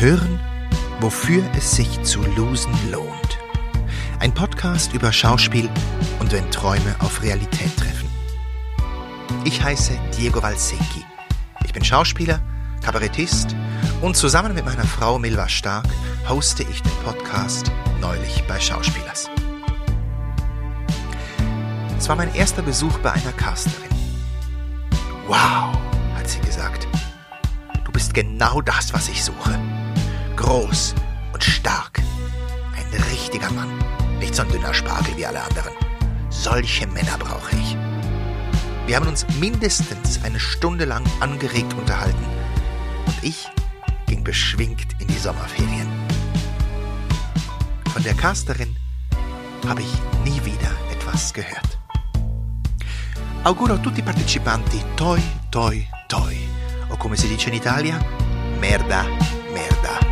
Hören, wofür es sich zu losen lohnt. Ein Podcast über Schauspiel und wenn Träume auf Realität treffen. Ich heiße Diego Valsecchi. Ich bin Schauspieler, Kabarettist und zusammen mit meiner Frau Milva Stark hoste ich den Podcast Neulich bei Schauspielers. Es war mein erster Besuch bei einer Casterin. Wow, hat sie gesagt. Du bist genau das, was ich suche. Groß und stark. Ein richtiger Mann. Nicht so ein dünner Spargel wie alle anderen. Solche Männer brauche ich. Wir haben uns mindestens eine Stunde lang angeregt unterhalten und ich ging beschwingt in die Sommerferien. Von der Casterin habe ich nie wieder etwas gehört. Auguro a tutti i partecipanti toi, toi, toi. O come si dice in Italia, merda, merda, merda.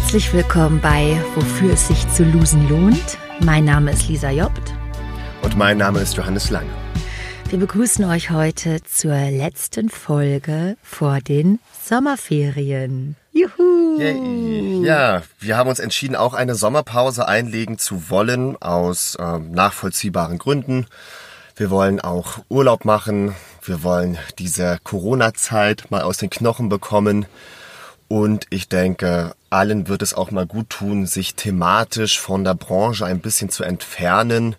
Herzlich willkommen bei Wofür es sich zu losen lohnt. Mein Name ist Lisa Jobt. Und mein Name ist Johannes Lange. Wir begrüßen euch heute zur letzten Folge vor den Sommerferien. Juhu! Yay. Ja, wir haben uns entschieden, auch eine Sommerpause einlegen zu wollen, aus äh, nachvollziehbaren Gründen. Wir wollen auch Urlaub machen. Wir wollen diese Corona-Zeit mal aus den Knochen bekommen. Und ich denke, allen wird es auch mal gut tun, sich thematisch von der Branche ein bisschen zu entfernen.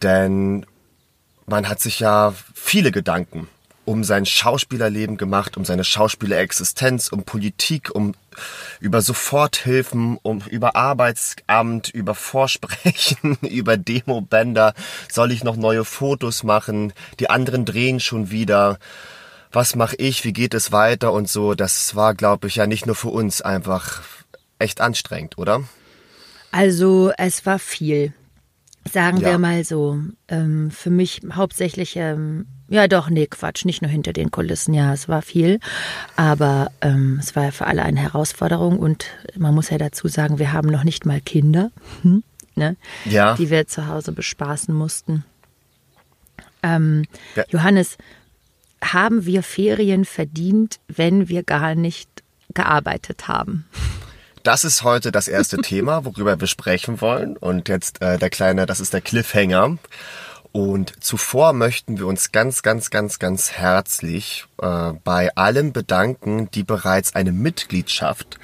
Denn man hat sich ja viele Gedanken um sein Schauspielerleben gemacht, um seine Schauspielerexistenz, um Politik, um über Soforthilfen, um über Arbeitsamt, über Vorsprechen, über Demobänder. Soll ich noch neue Fotos machen? Die anderen drehen schon wieder. Was mache ich? Wie geht es weiter? Und so. Das war, glaube ich, ja nicht nur für uns einfach echt anstrengend, oder? Also es war viel. Sagen Ja. wir mal so. Ähm, für mich hauptsächlich, ähm, ja doch, nee, Quatsch, nicht nur hinter den Kulissen, ja, es war viel. Aber ähm, es war ja für alle eine Herausforderung und man muss ja dazu sagen, wir haben noch nicht mal Kinder, hm, ne, Ja. die wir zu Hause bespaßen mussten. Ähm, Ja. Johannes, haben wir Ferien verdient, wenn wir gar nicht gearbeitet haben? Das ist heute das erste Thema, worüber wir sprechen wollen. Und jetzt äh, der kleine, das ist der Cliffhanger. Und zuvor möchten wir uns ganz, ganz, ganz, ganz herzlich äh, bei allen bedanken, die bereits eine Mitgliedschaft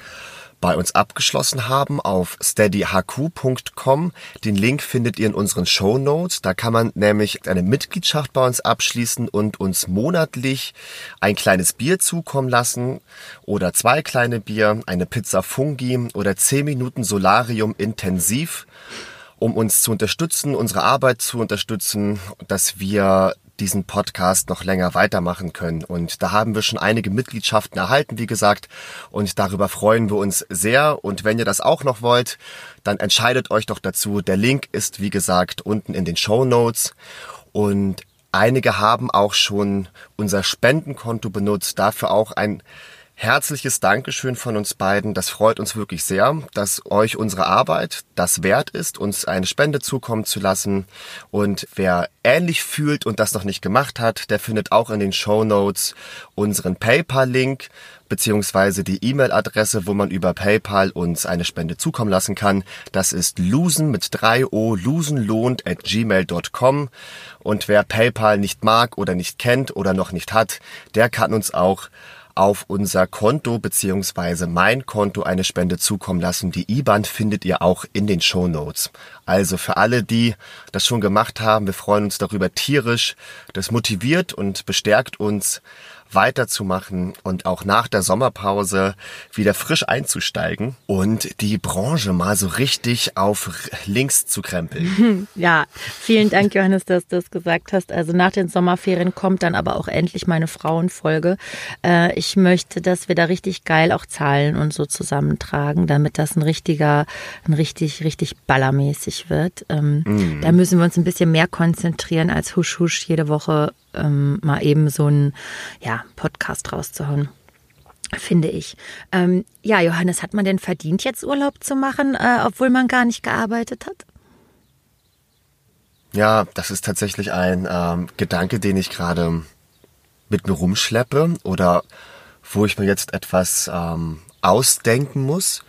bei uns abgeschlossen haben auf steadyhq.com. Den Link findet ihr in unseren Show Notes. Da kann man nämlich eine Mitgliedschaft bei uns abschließen und uns monatlich ein kleines Bier zukommen lassen oder zwei kleine Bier, eine Pizza Fungi oder 10 Minuten Solarium intensiv um uns zu unterstützen, unsere Arbeit zu unterstützen, dass wir diesen Podcast noch länger weitermachen können. Und da haben wir schon einige Mitgliedschaften erhalten, wie gesagt. Und darüber freuen wir uns sehr. Und wenn ihr das auch noch wollt, dann entscheidet euch doch dazu. Der Link ist, wie gesagt, unten in den Show Notes. Und einige haben auch schon unser Spendenkonto benutzt. Dafür auch ein Herzliches Dankeschön von uns beiden. Das freut uns wirklich sehr, dass euch unsere Arbeit das wert ist, uns eine Spende zukommen zu lassen. Und wer ähnlich fühlt und das noch nicht gemacht hat, der findet auch in den Show Notes unseren PayPal-Link beziehungsweise die E-Mail-Adresse, wo man über PayPal uns eine Spende zukommen lassen kann. Das ist losen mit 3 O, losenlohnt at gmail.com. Und wer PayPal nicht mag oder nicht kennt oder noch nicht hat, der kann uns auch auf unser Konto beziehungsweise mein Konto eine Spende zukommen lassen. Die IBAN findet ihr auch in den Show Notes. Also für alle, die das schon gemacht haben, wir freuen uns darüber tierisch. Das motiviert und bestärkt uns weiterzumachen und auch nach der Sommerpause wieder frisch einzusteigen und die Branche mal so richtig auf links zu krempeln. Ja, vielen Dank, Johannes, dass du das gesagt hast. Also nach den Sommerferien kommt dann aber auch endlich meine Frauenfolge. Äh, ich möchte, dass wir da richtig geil auch Zahlen und so zusammentragen, damit das ein richtiger, ein richtig, richtig ballermäßig wird. Ähm, Da müssen wir uns ein bisschen mehr konzentrieren, als husch husch jede Woche ähm, mal eben so einen ja, Podcast rauszuhauen. finde ich. Ähm, ja, Johannes, hat man denn verdient, jetzt Urlaub zu machen, äh, obwohl man gar nicht gearbeitet hat? Ja, das ist tatsächlich ein ähm, Gedanke, den ich gerade mit mir rumschleppe oder wo ich mir jetzt etwas ähm, ausdenken muss,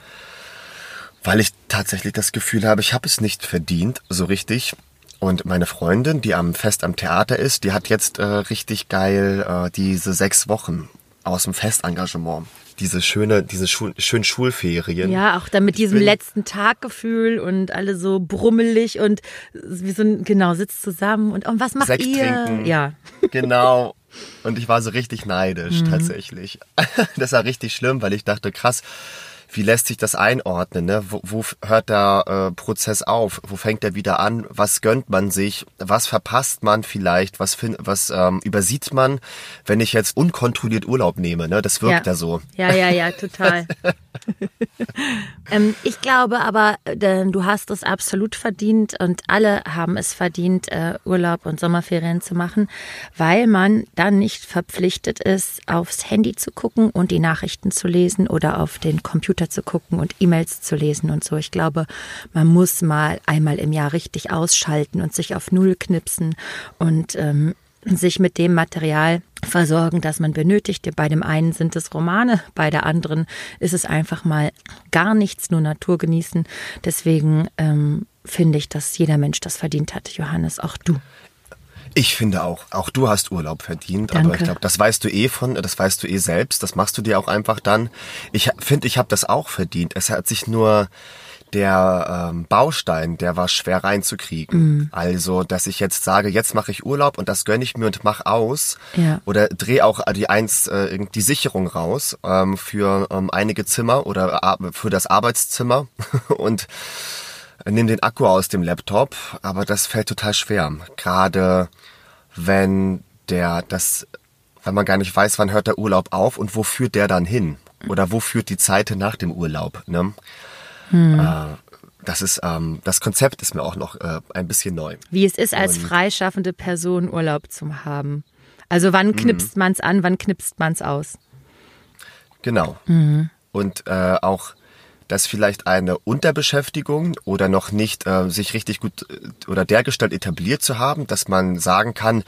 weil ich tatsächlich das Gefühl habe, ich habe es nicht verdient, so richtig. Und meine Freundin, die am Fest am Theater ist, die hat jetzt äh, richtig geil äh, diese sechs Wochen aus dem Festengagement. Diese schöne, diese Schul schönen Schulferien. Ja, auch dann mit diesem letzten Taggefühl und alle so brummelig und wie so ein, genau, sitzt zusammen und, und was macht Sekt ihr? trinken. Ja. Genau. Und ich war so richtig neidisch, Mhm. tatsächlich. Das war richtig schlimm, weil ich dachte, krass, wie lässt sich das einordnen? Ne? Wo, wo hört der äh, Prozess auf? Wo fängt er wieder an? Was gönnt man sich? Was verpasst man vielleicht? Was, fin was ähm, übersieht man, wenn ich jetzt unkontrolliert Urlaub nehme? Ne? Das wirkt ja, so. Ja, ja, ja, total. ähm, ich glaube aber, äh, du hast es absolut verdient und alle haben es verdient, äh, Urlaub und Sommerferien zu machen, weil man dann nicht verpflichtet ist, aufs Handy zu gucken und die Nachrichten zu lesen oder auf den Computer zu gucken und E-Mails zu lesen und so. Ich glaube, man muss mal einmal im Jahr richtig ausschalten und sich auf Null knipsen und ähm, sich mit dem Material versorgen, das man benötigt. Bei dem einen sind es Romane, bei der anderen ist es einfach mal gar nichts, nur Natur genießen. Deswegen ähm, finde ich, dass jeder Mensch das verdient hat, Johannes, auch du. Ich finde auch, auch du hast Urlaub verdient, Danke. aber ich glaube, das weißt du eh von, das weißt du eh selbst, das machst du dir auch einfach dann. Ich finde, ich habe das auch verdient. Es hat sich nur der ähm, Baustein, der war schwer reinzukriegen. Also, dass ich jetzt sage, jetzt mache ich Urlaub und das gönne ich mir und mach aus. Ja. Oder dreh auch die eins äh, die Sicherung raus ähm, für ähm, einige Zimmer oder für das Arbeitszimmer und nimm den Akku aus dem Laptop, aber das fällt total schwer. Gerade wenn der das, wenn man gar nicht weiß, wann hört der Urlaub auf und wo führt der dann hin? Oder wo führt die Zeit nach dem Urlaub? Ne? Äh, das ist, ähm, das Konzept ist mir auch noch äh, ein bisschen neu. Wie es ist, als Und- freischaffende Person Urlaub zu haben. Also wann knipst man's an, wann knipst man's aus? Genau. Und äh, auch, dass vielleicht eine Unterbeschäftigung oder noch nicht äh, sich richtig gut äh, oder dergestalt etabliert zu haben, dass man sagen kann,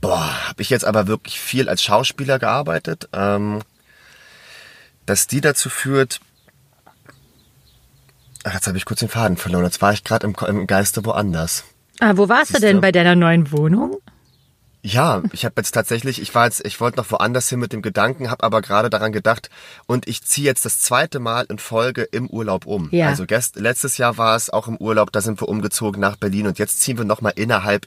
boah, habe ich jetzt aber wirklich viel als Schauspieler gearbeitet, ähm, dass die dazu führt, ach, jetzt habe ich kurz den Faden verloren, jetzt war ich gerade im, im Geiste woanders. Ah, wo warst du Siehste? denn bei deiner neuen Wohnung? Ja, ich habe jetzt tatsächlich, ich war jetzt, ich wollte noch woanders hin mit dem Gedanken, habe aber gerade daran gedacht und ich ziehe jetzt das zweite Mal in Folge im Urlaub um. Ja. Also gest, letztes Jahr war es auch im Urlaub, da sind wir umgezogen nach Berlin und jetzt ziehen wir nochmal innerhalb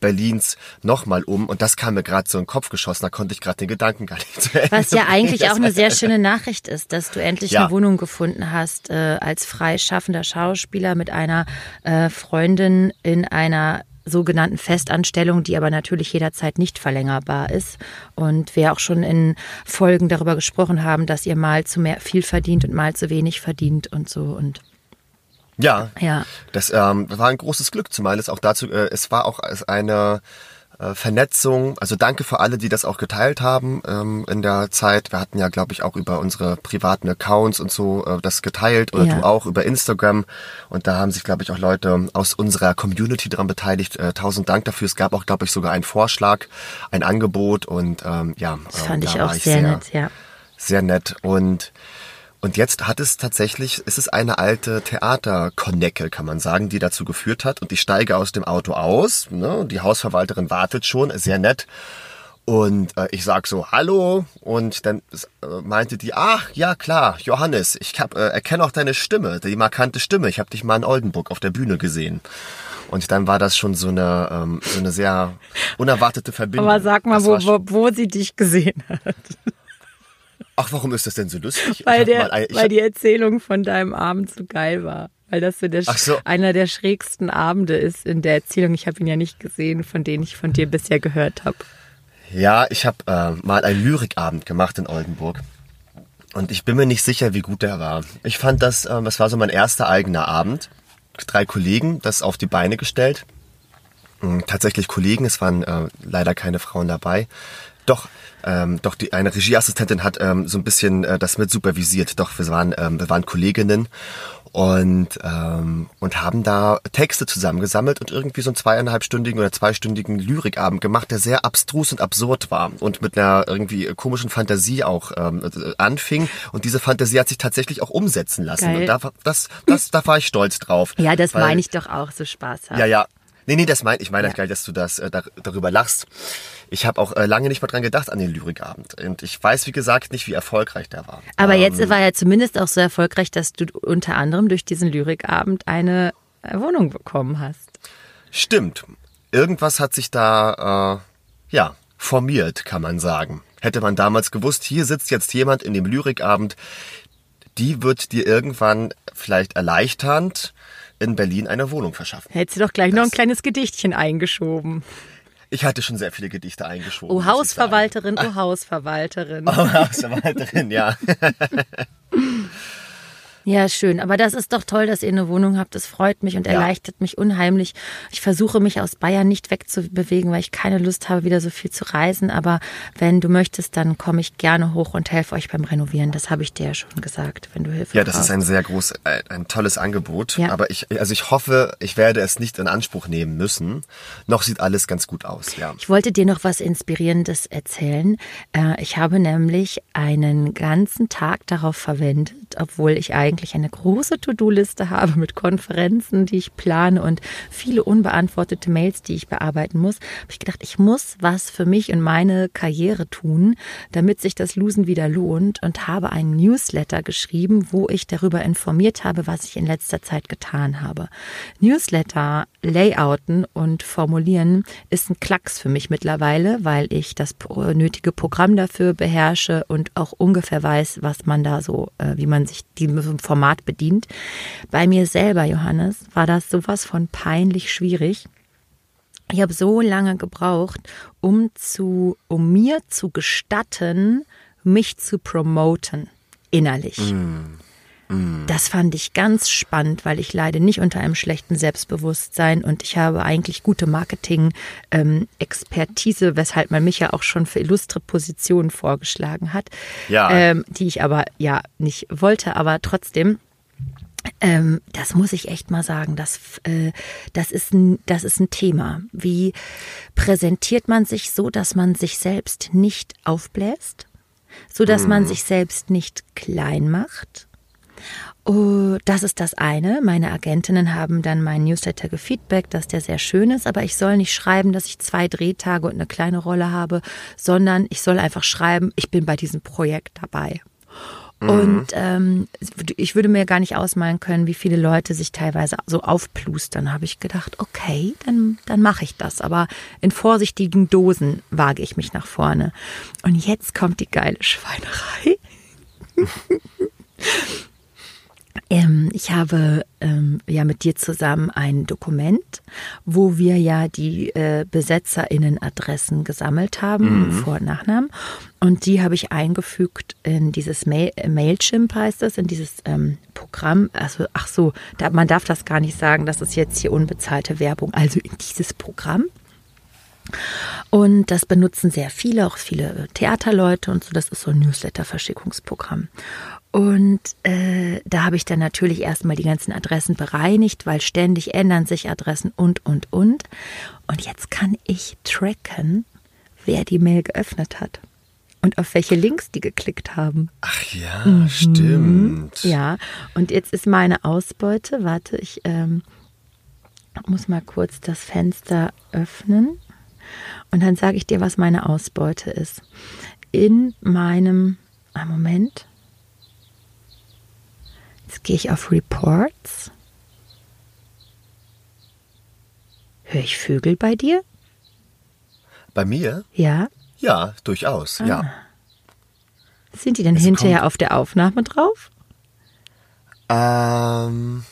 Berlins nochmal um und das kam mir gerade so in den Kopf geschossen, da konnte ich gerade den Gedanken gar nicht zu Ende Was ja eigentlich auch eine sehr schöne Nachricht ist, dass du endlich Ja. eine Wohnung gefunden hast äh, als freischaffender Schauspieler mit einer äh, Freundin in einer sogenannten Festanstellung, die aber natürlich jederzeit nicht verlängerbar ist. Und wir auch schon in Folgen darüber gesprochen haben, dass ihr mal zu mehr viel verdient und mal zu wenig verdient und so. Und Ja, Ja. das ähm, war ein großes Glück, zumal es auch dazu, äh, es war auch als eine äh, Vernetzung. Also danke für alle, die das auch geteilt haben ähm, in der Zeit. Wir hatten ja, glaube ich, auch über unsere privaten Accounts und so äh, das geteilt oder Ja. du auch über Instagram. Und da haben sich, glaube ich, auch Leute aus unserer Community dran beteiligt. Äh, tausend Dank dafür. Es gab auch, glaube ich, sogar einen Vorschlag, ein Angebot und ähm, ja, das ähm, fand ich da auch war sehr, nett, ja. sehr nett. Und, und jetzt hat es tatsächlich, es ist eine alte Theaterkonnecke, kann man sagen, die dazu geführt hat. Und ich steige aus dem Auto aus. Ne? Die Hausverwalterin wartet schon, sehr nett. Und äh, ich sag so, hallo. Und dann äh, meinte die, ach, ja klar, Johannes, ich hab, äh, erkenne auch deine Stimme, die markante Stimme. Ich habe dich mal in Oldenburg auf der Bühne gesehen. Und dann war das schon so eine, ähm, so eine sehr unerwartete Verbindung. Aber sag mal, wo, wo, wo sie dich gesehen hat. Ach, warum ist das denn so lustig? Weil, der, mal weil die Erzählung von deinem Abend so geil war. Weil das so, der, so. einer der schrägsten Abende ist in der Erzählung. Ich habe ihn ja nicht gesehen, von denen ich von dir bisher gehört habe. Ja, ich habe äh, mal einen Lyrikabend gemacht in Oldenburg. Und ich bin mir nicht sicher, wie gut der war. Ich fand das, äh, das war so mein erster eigener Abend. Drei Kollegen, das auf die Beine gestellt. Mm, Tatsächlich Kollegen, es waren äh, leider keine Frauen dabei. Doch, ähm, doch die eine Regieassistentin hat ähm, so ein bisschen äh, das mit supervisiert. Doch, wir waren, ähm, wir waren Kolleginnen und ähm, und haben da Texte zusammengesammelt und irgendwie so einen zweieinhalbstündigen oder zweistündigen Lyrikabend gemacht, der sehr abstrus und absurd war und mit einer irgendwie komischen Fantasie auch ähm, äh, anfing und diese Fantasie hat sich tatsächlich auch umsetzen lassen Geil. und da das das da war ich stolz drauf. Ja, das weil- meine ich doch auch, so Spaß haben. ja, ja. Nee, nee, das mein, ich meine Ja. gar nicht, dass du das äh, dar darüber lachst. Ich habe auch äh, lange nicht mehr dran gedacht an den Lyrikabend. Und ich weiß, wie gesagt, nicht, wie erfolgreich der war. Aber Ähm, jetzt war er zumindest auch so erfolgreich, dass du unter anderem durch diesen Lyrikabend eine äh, Wohnung bekommen hast. Stimmt. Irgendwas hat sich da, äh, ja, formiert, kann man sagen. Hätte man damals gewusst, hier sitzt jetzt jemand in dem Lyrikabend, die wird dir irgendwann vielleicht erleichternd in Berlin eine Wohnung verschaffen. Hättest du doch gleich noch ein kleines Gedichtchen eingeschoben. Ich hatte schon sehr viele Gedichte eingeschoben. Oh Hausverwalterin, oh Hausverwalterin. Oh, Hausverwalterin, ja. Ja, schön. Aber das ist doch toll, dass ihr eine Wohnung habt. Das freut mich und Ja. erleichtert mich unheimlich. Ich versuche mich aus Bayern nicht wegzubewegen, weil ich keine Lust habe, wieder so viel zu reisen. Aber wenn du möchtest, dann komme ich gerne hoch und helfe euch beim Renovieren. Das habe ich dir ja schon gesagt, wenn du Hilfe Ja, das brauchst. ist ein sehr groß, ein, ein tolles Angebot. Ja. Aber ich, also ich hoffe, ich werde es nicht in Anspruch nehmen müssen. Noch sieht alles ganz gut aus, ja. Ich wollte dir noch was Inspirierendes erzählen. Äh, Ich habe nämlich einen ganzen Tag darauf verwendet, obwohl ich eigentlich eine große To-Do-Liste habe mit Konferenzen, die ich plane und viele unbeantwortete Mails, die ich bearbeiten muss, habe ich gedacht, ich muss was für mich und meine Karriere tun, damit sich das Losen wieder lohnt und habe einen Newsletter geschrieben, wo ich darüber informiert habe, was ich in letzter Zeit getan habe. Newsletter layouten und formulieren ist ein Klacks für mich mittlerweile, weil ich das nötige Programm dafür beherrsche und auch ungefähr weiß, was man da so, äh, wie man sich diesem Format bedient. Bei mir selber, Johannes, war das sowas von peinlich schwierig. Ich habe so lange gebraucht, um zu, um mir zu gestatten, mich zu promoten innerlich. Das fand ich ganz spannend, weil ich leide nicht unter einem schlechten Selbstbewusstsein und ich habe eigentlich gute Marketing-Expertise, weshalb man mich ja auch schon für illustre Positionen vorgeschlagen hat, Ja. ähm, die ich aber ja nicht wollte, aber trotzdem. Ähm, das muss ich echt mal sagen. Das, äh, das, ist ein, das ist ein Thema. Wie präsentiert man sich so, dass man sich selbst nicht aufbläst? So dass man sich selbst nicht klein macht? Oh, das ist das eine. Meine Agentinnen haben dann meinen Newsletter gefeedbackt, dass der sehr schön ist, aber ich soll nicht schreiben, dass ich zwei Drehtage und eine kleine Rolle habe, sondern ich soll einfach schreiben, ich bin bei diesem Projekt dabei. Und ähm, ich würde mir gar nicht ausmalen können, wie viele Leute sich teilweise so aufplustern. Habe ich gedacht, okay, dann, dann mache ich das. Aber in vorsichtigen Dosen wage ich mich nach vorne. Und jetzt kommt die geile Schweinerei. Ähm, ich habe ähm, ja mit dir zusammen ein Dokument, wo wir ja die äh, BesetzerInnen-Adressen gesammelt haben, Vor- und Nachnamen. Und die habe ich eingefügt in dieses Mail, äh, Mailchimp heißt das, in dieses ähm, Programm. Also, ach so, da, man darf das gar nicht sagen, das ist jetzt hier unbezahlte Werbung. Also in dieses Programm. Und das benutzen sehr viele, auch viele Theaterleute und so. Das ist so ein Newsletter-Verschickungsprogramm. Und äh, da habe ich dann natürlich erstmal die ganzen Adressen bereinigt, weil ständig ändern sich Adressen und, und, und. Und jetzt kann ich tracken, wer die Mail geöffnet hat und auf welche Links die geklickt haben. Ach ja, stimmt. Ja, und jetzt ist meine Ausbeute, warte, ich ähm, muss mal kurz das Fenster öffnen und dann sage ich dir, was meine Ausbeute ist. In meinem, ah, Moment, jetzt gehe ich auf Reports. Höre ich Vögel bei dir? Bei mir? Ja. Ja, durchaus, Ah. ja. Sind die denn Es hinterher kommt- auf der Aufnahme drauf? Ähm,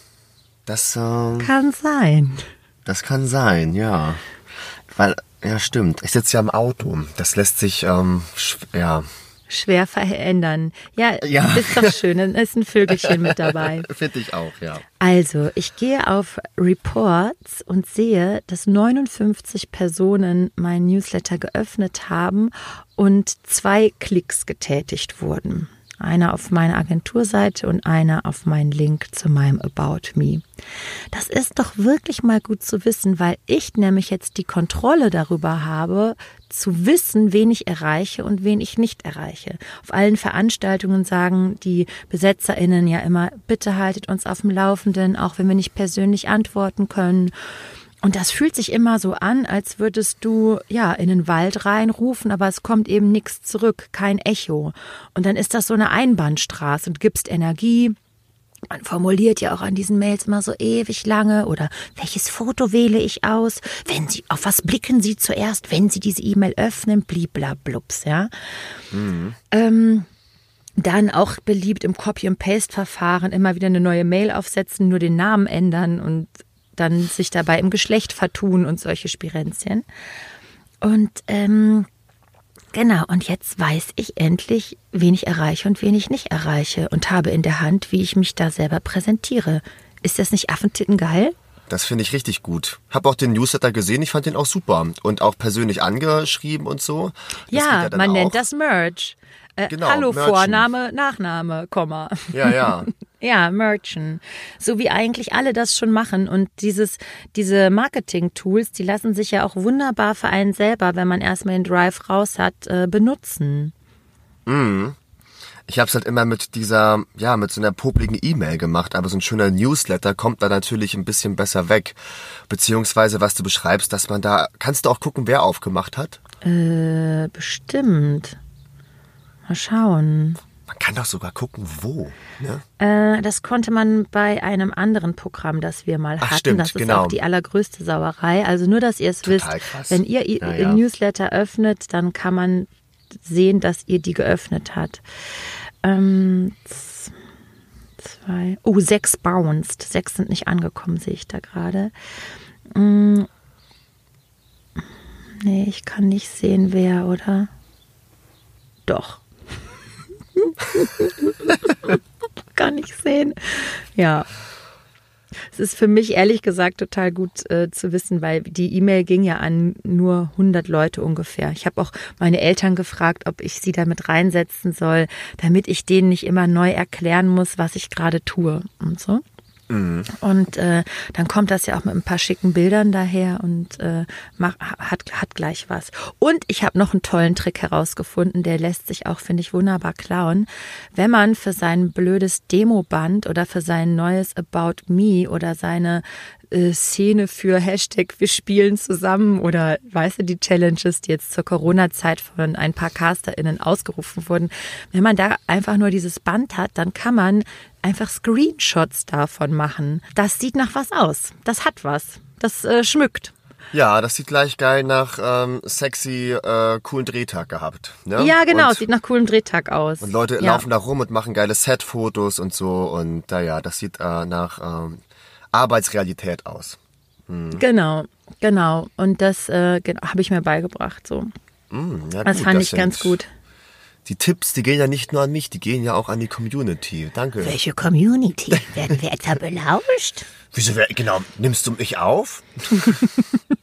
das, ähm, Kann sein. das kann sein, ja. Weil, ja, stimmt. Ich sitze ja im Auto. Das lässt sich, ähm, ja, schwer verändern. Ja, Ja. ist doch schön. Dann ist ein Vögelchen mit dabei. Finde ich auch, ja. Also, ich gehe auf Reports und sehe, dass 59 Personen mein Newsletter geöffnet haben und zwei Klicks getätigt wurden. Einer auf meine Agenturseite und einer auf meinen Link zu meinem About Me. Das ist doch wirklich mal gut zu wissen, weil ich nämlich jetzt die Kontrolle darüber habe, zu wissen, wen ich erreiche und wen ich nicht erreiche. Auf allen Veranstaltungen sagen die BesetzerInnen ja immer, bitte haltet uns auf dem Laufenden, auch wenn wir nicht persönlich antworten können. Und das fühlt sich immer so an, als würdest du ja in den Wald reinrufen, aber es kommt eben nichts zurück, kein Echo. Und dann ist das so eine Einbahnstraße und gibst Energie. Man formuliert ja auch an diesen Mails immer so ewig lange oder welches Foto wähle ich aus? Wenn Sie, auf was blicken Sie zuerst, wenn Sie diese E-Mail öffnen? Bliblablups, ja. Ähm, dann auch beliebt im Copy- and Paste-Verfahren immer wieder eine neue Mail aufsetzen, nur den Namen ändern und dann sich dabei im Geschlecht vertun und solche Spirenzchen. Und ähm, genau, und jetzt weiß ich endlich, wen ich erreiche und wen ich nicht erreiche und habe in der Hand, wie ich mich da selber präsentiere. Ist das nicht Affentitten geil? Das finde ich richtig gut. Hab auch den Newsletter gesehen, ich fand den auch super. Und auch persönlich angeschrieben und so. Das ja, dann man auch. nennt das Merch. Äh, Genau, Hallo, Merchen. Vorname, Nachname, Komma. Ja, ja. Ja, Merchen. So wie eigentlich alle das schon machen. Und dieses, diese Marketing-Tools, die lassen sich ja auch wunderbar für einen selber, wenn man erstmal den Drive raus hat, äh, benutzen. Ich habe es halt immer mit dieser, ja, mit so einer popligen E-Mail gemacht, aber so ein schöner Newsletter kommt da natürlich ein bisschen besser weg. Beziehungsweise, was du beschreibst, dass man da, kannst du auch gucken, wer aufgemacht hat? Äh, bestimmt. Mal schauen. Man kann doch sogar gucken, wo. Ne? Äh, das konnte man bei einem anderen Programm, das wir mal Ach, hatten. stimmt, das ist genau. auch die allergrößte Sauerei. Also nur, dass ihr es wisst. Krass. Wenn ihr Ja, ihr ja. Newsletter öffnet, dann kann man sehen, dass ihr die geöffnet hat. Ähm, zwei, oh, sechs bounced. Sechs sind nicht angekommen, sehe ich da gerade. Mm. Nee, ich kann nicht sehen, wer, oder? Doch. kann ich sehen. Ja. Es ist für mich ehrlich gesagt total gut äh, zu wissen, weil die E-Mail ging ja an nur 100 Leute ungefähr. Ich habe auch meine Eltern gefragt, ob ich sie damit reinsetzen soll, damit ich denen nicht immer neu erklären muss, was ich gerade tue und so. Und äh, dann kommt das ja auch mit ein paar schicken Bildern daher und äh, mach, hat, hat gleich was. Und ich habe noch einen tollen Trick herausgefunden, der lässt sich auch, finde ich, wunderbar klauen. Wenn man für sein blödes Demoband oder für sein neues About Me oder seine äh, Szene für Hashtag wir spielen zusammen oder weißt du, die Challenges, die jetzt zur Corona-Zeit von ein paar CasterInnen ausgerufen wurden. Wenn man da einfach nur dieses Band hat, dann kann man einfach Screenshots davon machen. Das sieht nach was aus. Das hat was. Das äh, schmückt. Ja, das sieht gleich geil nach ähm, sexy, äh, coolen Drehtag gehabt. Ne? Ja, genau. Und, sieht nach coolem Drehtag aus. und Leute ja. laufen da rum und machen geile Set-Fotos und so. Und naja, das sieht äh, nach ähm, Arbeitsrealität aus. Genau, genau. Und das äh, habe ich mir beigebracht. So. Mm, ja, Das gut, fand ich sind- ganz gut. Die Tipps, die gehen ja nicht nur an mich, die gehen ja auch an die Community. Danke. Welche Community? Werden wir etwa belauscht? Wieso, wer, genau, nimmst du mich auf?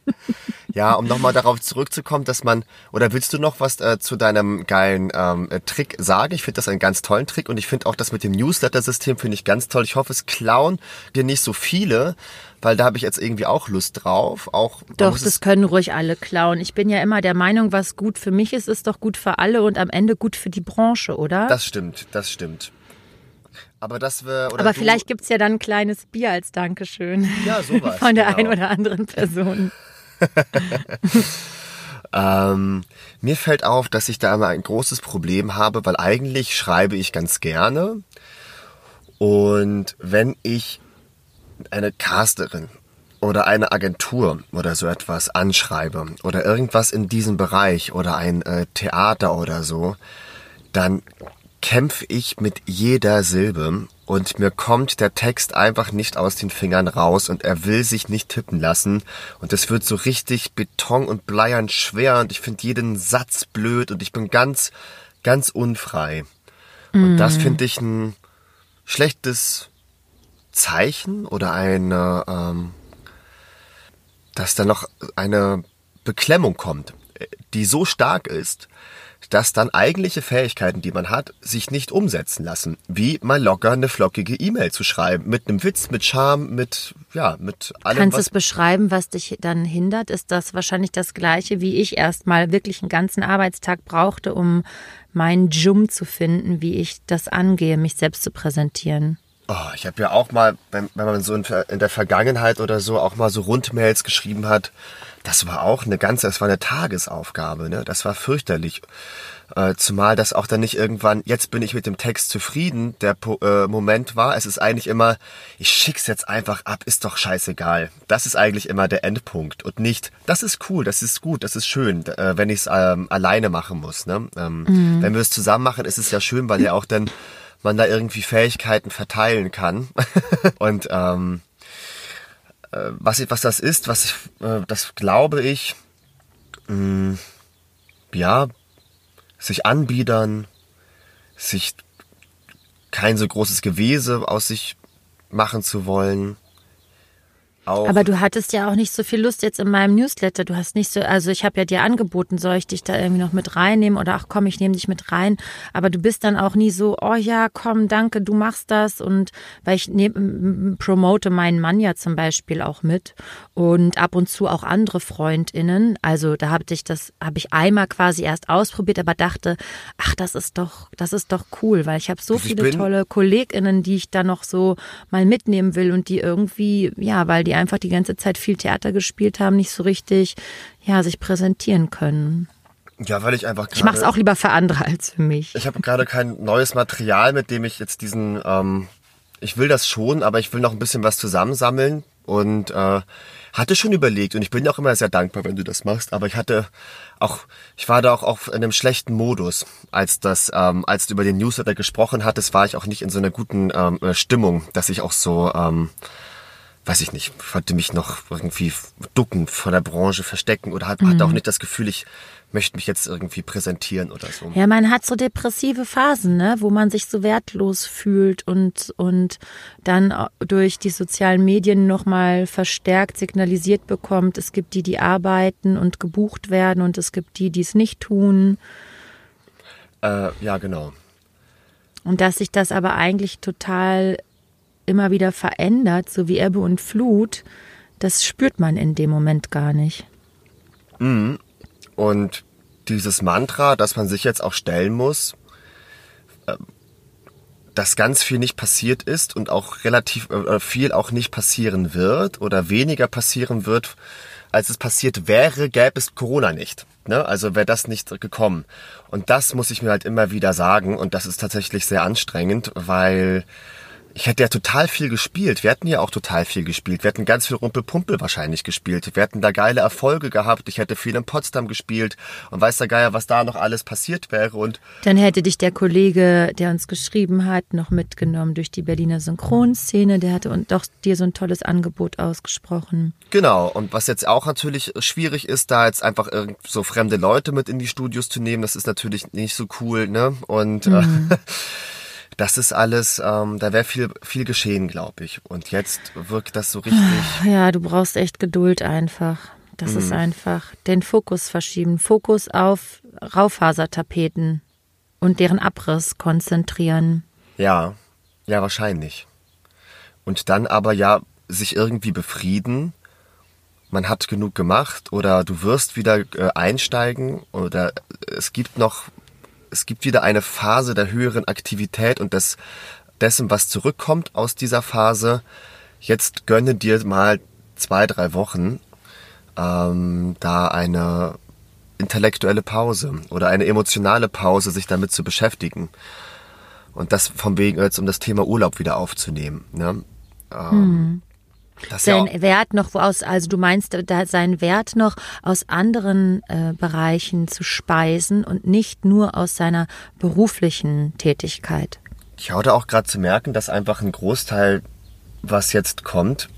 ja, um nochmal darauf zurückzukommen, dass man, oder willst du noch was äh, zu deinem geilen ähm, äh, Trick sagen? Ich finde das einen ganz tollen Trick und ich finde auch das mit dem Newsletter-System finde ich ganz toll. Ich hoffe, es klauen dir nicht so viele, weil da habe ich jetzt irgendwie auch Lust drauf. Auch, Doch, das es, können ruhig alle klauen. Ich bin ja immer der Meinung, was gut für mich ist, ist doch gut für alle und am Ende gut für die Branche, oder? das stimmt, das stimmt. Aber wir, Aber vielleicht gibt's ja dann ein kleines Bier als Dankeschön. Ja, sowas, Von der genau. einen oder anderen Person. Ähm, mir fällt auf, dass ich da immer ein großes Problem habe, weil eigentlich schreibe ich ganz gerne. Und wenn ich eine Casterin oder eine Agentur oder so etwas anschreibe oder irgendwas in diesem Bereich oder ein äh, Theater oder so, dann kämpfe ich mit jeder Silbe und mir kommt der Text einfach nicht aus den Fingern raus und er will sich nicht tippen lassen und es wird so richtig beton und bleiern schwer und ich finde jeden Satz blöd und ich bin ganz ganz unfrei. Und das finde ich ein schlechtes Zeichen oder eine, ähm, dass da noch eine Beklemmung kommt, die so stark ist, dass dann eigentliche Fähigkeiten, die man hat, sich nicht umsetzen lassen. Wie mal locker eine flockige E-Mail zu schreiben. Mit einem Witz, mit Charme, mit, ja, mit allem. Kannst du es beschreiben, was dich dann hindert? Ist das wahrscheinlich das Gleiche, wie ich erstmal wirklich einen ganzen Arbeitstag brauchte, um meinen Jum zu finden, wie ich das angehe, mich selbst zu präsentieren? Oh, ich habe ja auch mal, wenn, wenn man so in, in der Vergangenheit oder so auch mal so Rundmails geschrieben hat, das war auch eine ganze, das war eine Tagesaufgabe, ne? Das war fürchterlich. Äh, zumal das auch dann nicht irgendwann, jetzt bin ich mit dem Text zufrieden, der po äh, Moment war. Es ist eigentlich immer, ich schick's jetzt einfach ab, ist doch scheißegal. Das ist eigentlich immer der Endpunkt und nicht, das ist cool, das ist gut, das ist schön, äh, wenn ich's ähm, alleine machen muss. Ne? Ähm, Wenn wir es zusammen machen, ist es ja schön, weil ja auch dann man da irgendwie Fähigkeiten verteilen kann. und ähm, äh, was, was das ist, was äh, das glaube ich, mh, ja, sich anbiedern, sich kein so großes Gewese aus sich machen zu wollen. Auch Aber du hattest ja auch nicht so viel Lust jetzt in meinem Newsletter. Du hast nicht so, also ich habe ja dir angeboten, soll ich dich da irgendwie noch mit reinnehmen oder ach komm, ich nehme dich mit rein. Aber du bist dann auch nie so, oh ja, komm, danke, du machst das. Und weil ich nehm, promote meinen Mann ja zum Beispiel auch mit und ab und zu auch andere FreundInnen. Also da habe ich das, habe ich einmal quasi erst ausprobiert, aber dachte, ach, das ist doch, das ist doch cool, weil ich habe so Ich viele bin- tolle KollegInnen, die ich da noch so mal mitnehmen will und die irgendwie, ja, weil die einfach die ganze Zeit viel Theater gespielt haben, nicht so richtig, ja, sich präsentieren können. ja, weil ich einfach Ich mache es gerade- auch lieber für andere als für mich. Ich habe gerade kein neues Material, mit dem ich jetzt diesen. Ähm, ich will das schon, aber ich will noch ein bisschen was zusammensammeln und äh, hatte schon überlegt und ich bin auch immer sehr dankbar, wenn du das machst. Aber ich hatte auch, ich war da auch auf in einem schlechten Modus, als das, ähm, als du über den Newsletter gesprochen hattest, war ich auch nicht in so einer guten ähm, äh, Stimmung, dass ich auch so, ähm, weiß ich nicht, wollte mich noch irgendwie ducken vor der Branche verstecken oder hat, hatte auch nicht das Gefühl, ich möchte mich jetzt irgendwie präsentieren oder so. Ja, man hat so depressive Phasen, ne, wo man sich so wertlos fühlt und und dann durch die sozialen Medien nochmal verstärkt signalisiert bekommt, es gibt die, die arbeiten und gebucht werden und es gibt die, die es nicht tun. Äh, ja, genau. Und dass sich das aber eigentlich total immer wieder verändert, so wie Ebbe und Flut, das spürt man in dem Moment gar nicht. Und dieses Mantra, das man sich jetzt auch stellen muss, äh, dass ganz viel nicht passiert ist und auch relativ äh, viel auch nicht passieren wird oder weniger passieren wird, als es passiert wäre, gäbe es Corona nicht. Ne? Also wäre das nicht gekommen. Und das muss ich mir halt immer wieder sagen und das ist tatsächlich sehr anstrengend, weil ich hätte ja total viel gespielt. Wir hätten ja auch total viel gespielt. Wir hätten ganz viel Rumpelpumpel wahrscheinlich gespielt. Wir hätten da geile Erfolge gehabt. Ich hätte viel in Potsdam gespielt und weiß der Geier, was da noch alles passiert wäre. Und Dann hätte dich der Kollege, der uns geschrieben hat, noch mitgenommen durch die Berliner Synchronszene. Der hatte und doch dir so ein tolles Angebot ausgesprochen. genau. Und was jetzt auch natürlich schwierig ist, da jetzt einfach irgend so fremde Leute mit in die Studios zu nehmen, das ist natürlich nicht so cool. Ne? Und äh, das ist alles, ähm, da wäre viel, viel geschehen, glaube ich. Und jetzt wirkt das so richtig. Ja, du brauchst echt Geduld einfach. Das ist einfach den Fokus verschieben. Fokus auf Raufasertapeten und deren Abriss konzentrieren. Ja, ja, wahrscheinlich. Und dann aber ja sich irgendwie befrieden. Man hat genug gemacht oder du wirst wieder äh, einsteigen oder es gibt noch, es gibt wieder eine Phase der höheren Aktivität und des, dessen, was zurückkommt aus dieser Phase. Jetzt gönne dir mal zwei, drei Wochen ähm, da eine intellektuelle Pause oder eine emotionale Pause, sich damit zu beschäftigen. Und das vom wegen jetzt, um das Thema Urlaub wieder aufzunehmen. Ne? Ähm, das ja Sein auch, Wert noch aus, also du meinst, da seinen Wert noch aus anderen äh, Bereichen zu speisen und nicht nur aus seiner beruflichen Tätigkeit. ich hatte auch gerade zu merken, dass einfach ein Großteil, was jetzt kommt,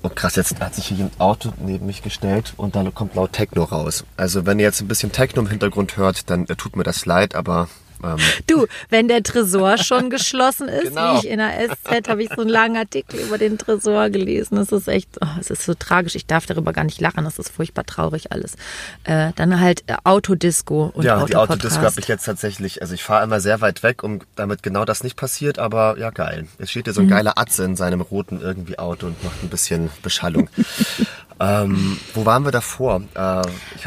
Oh krass, jetzt hat sich hier ein Auto neben mich gestellt und dann kommt laut Techno raus. Also wenn ihr jetzt ein bisschen Techno im Hintergrund hört, dann äh, tut mir das leid, aber ähm, Du, wenn der Tresor schon geschlossen ist, Genau. wie ich in der SZ, habe ich so einen langen Artikel über den Tresor gelesen. Das ist echt, oh, es ist so tragisch. Ich darf darüber gar nicht lachen. Das ist furchtbar traurig alles. Äh, dann halt äh, Autodisco und ja, die. Autodisco habe ich jetzt tatsächlich, also ich fahre immer sehr weit weg, um damit genau das nicht passiert, aber ja geil. Jetzt steht hier so ein geiler Atze in seinem roten irgendwie Auto und macht ein bisschen Beschallung. ähm, wo waren wir davor? Äh,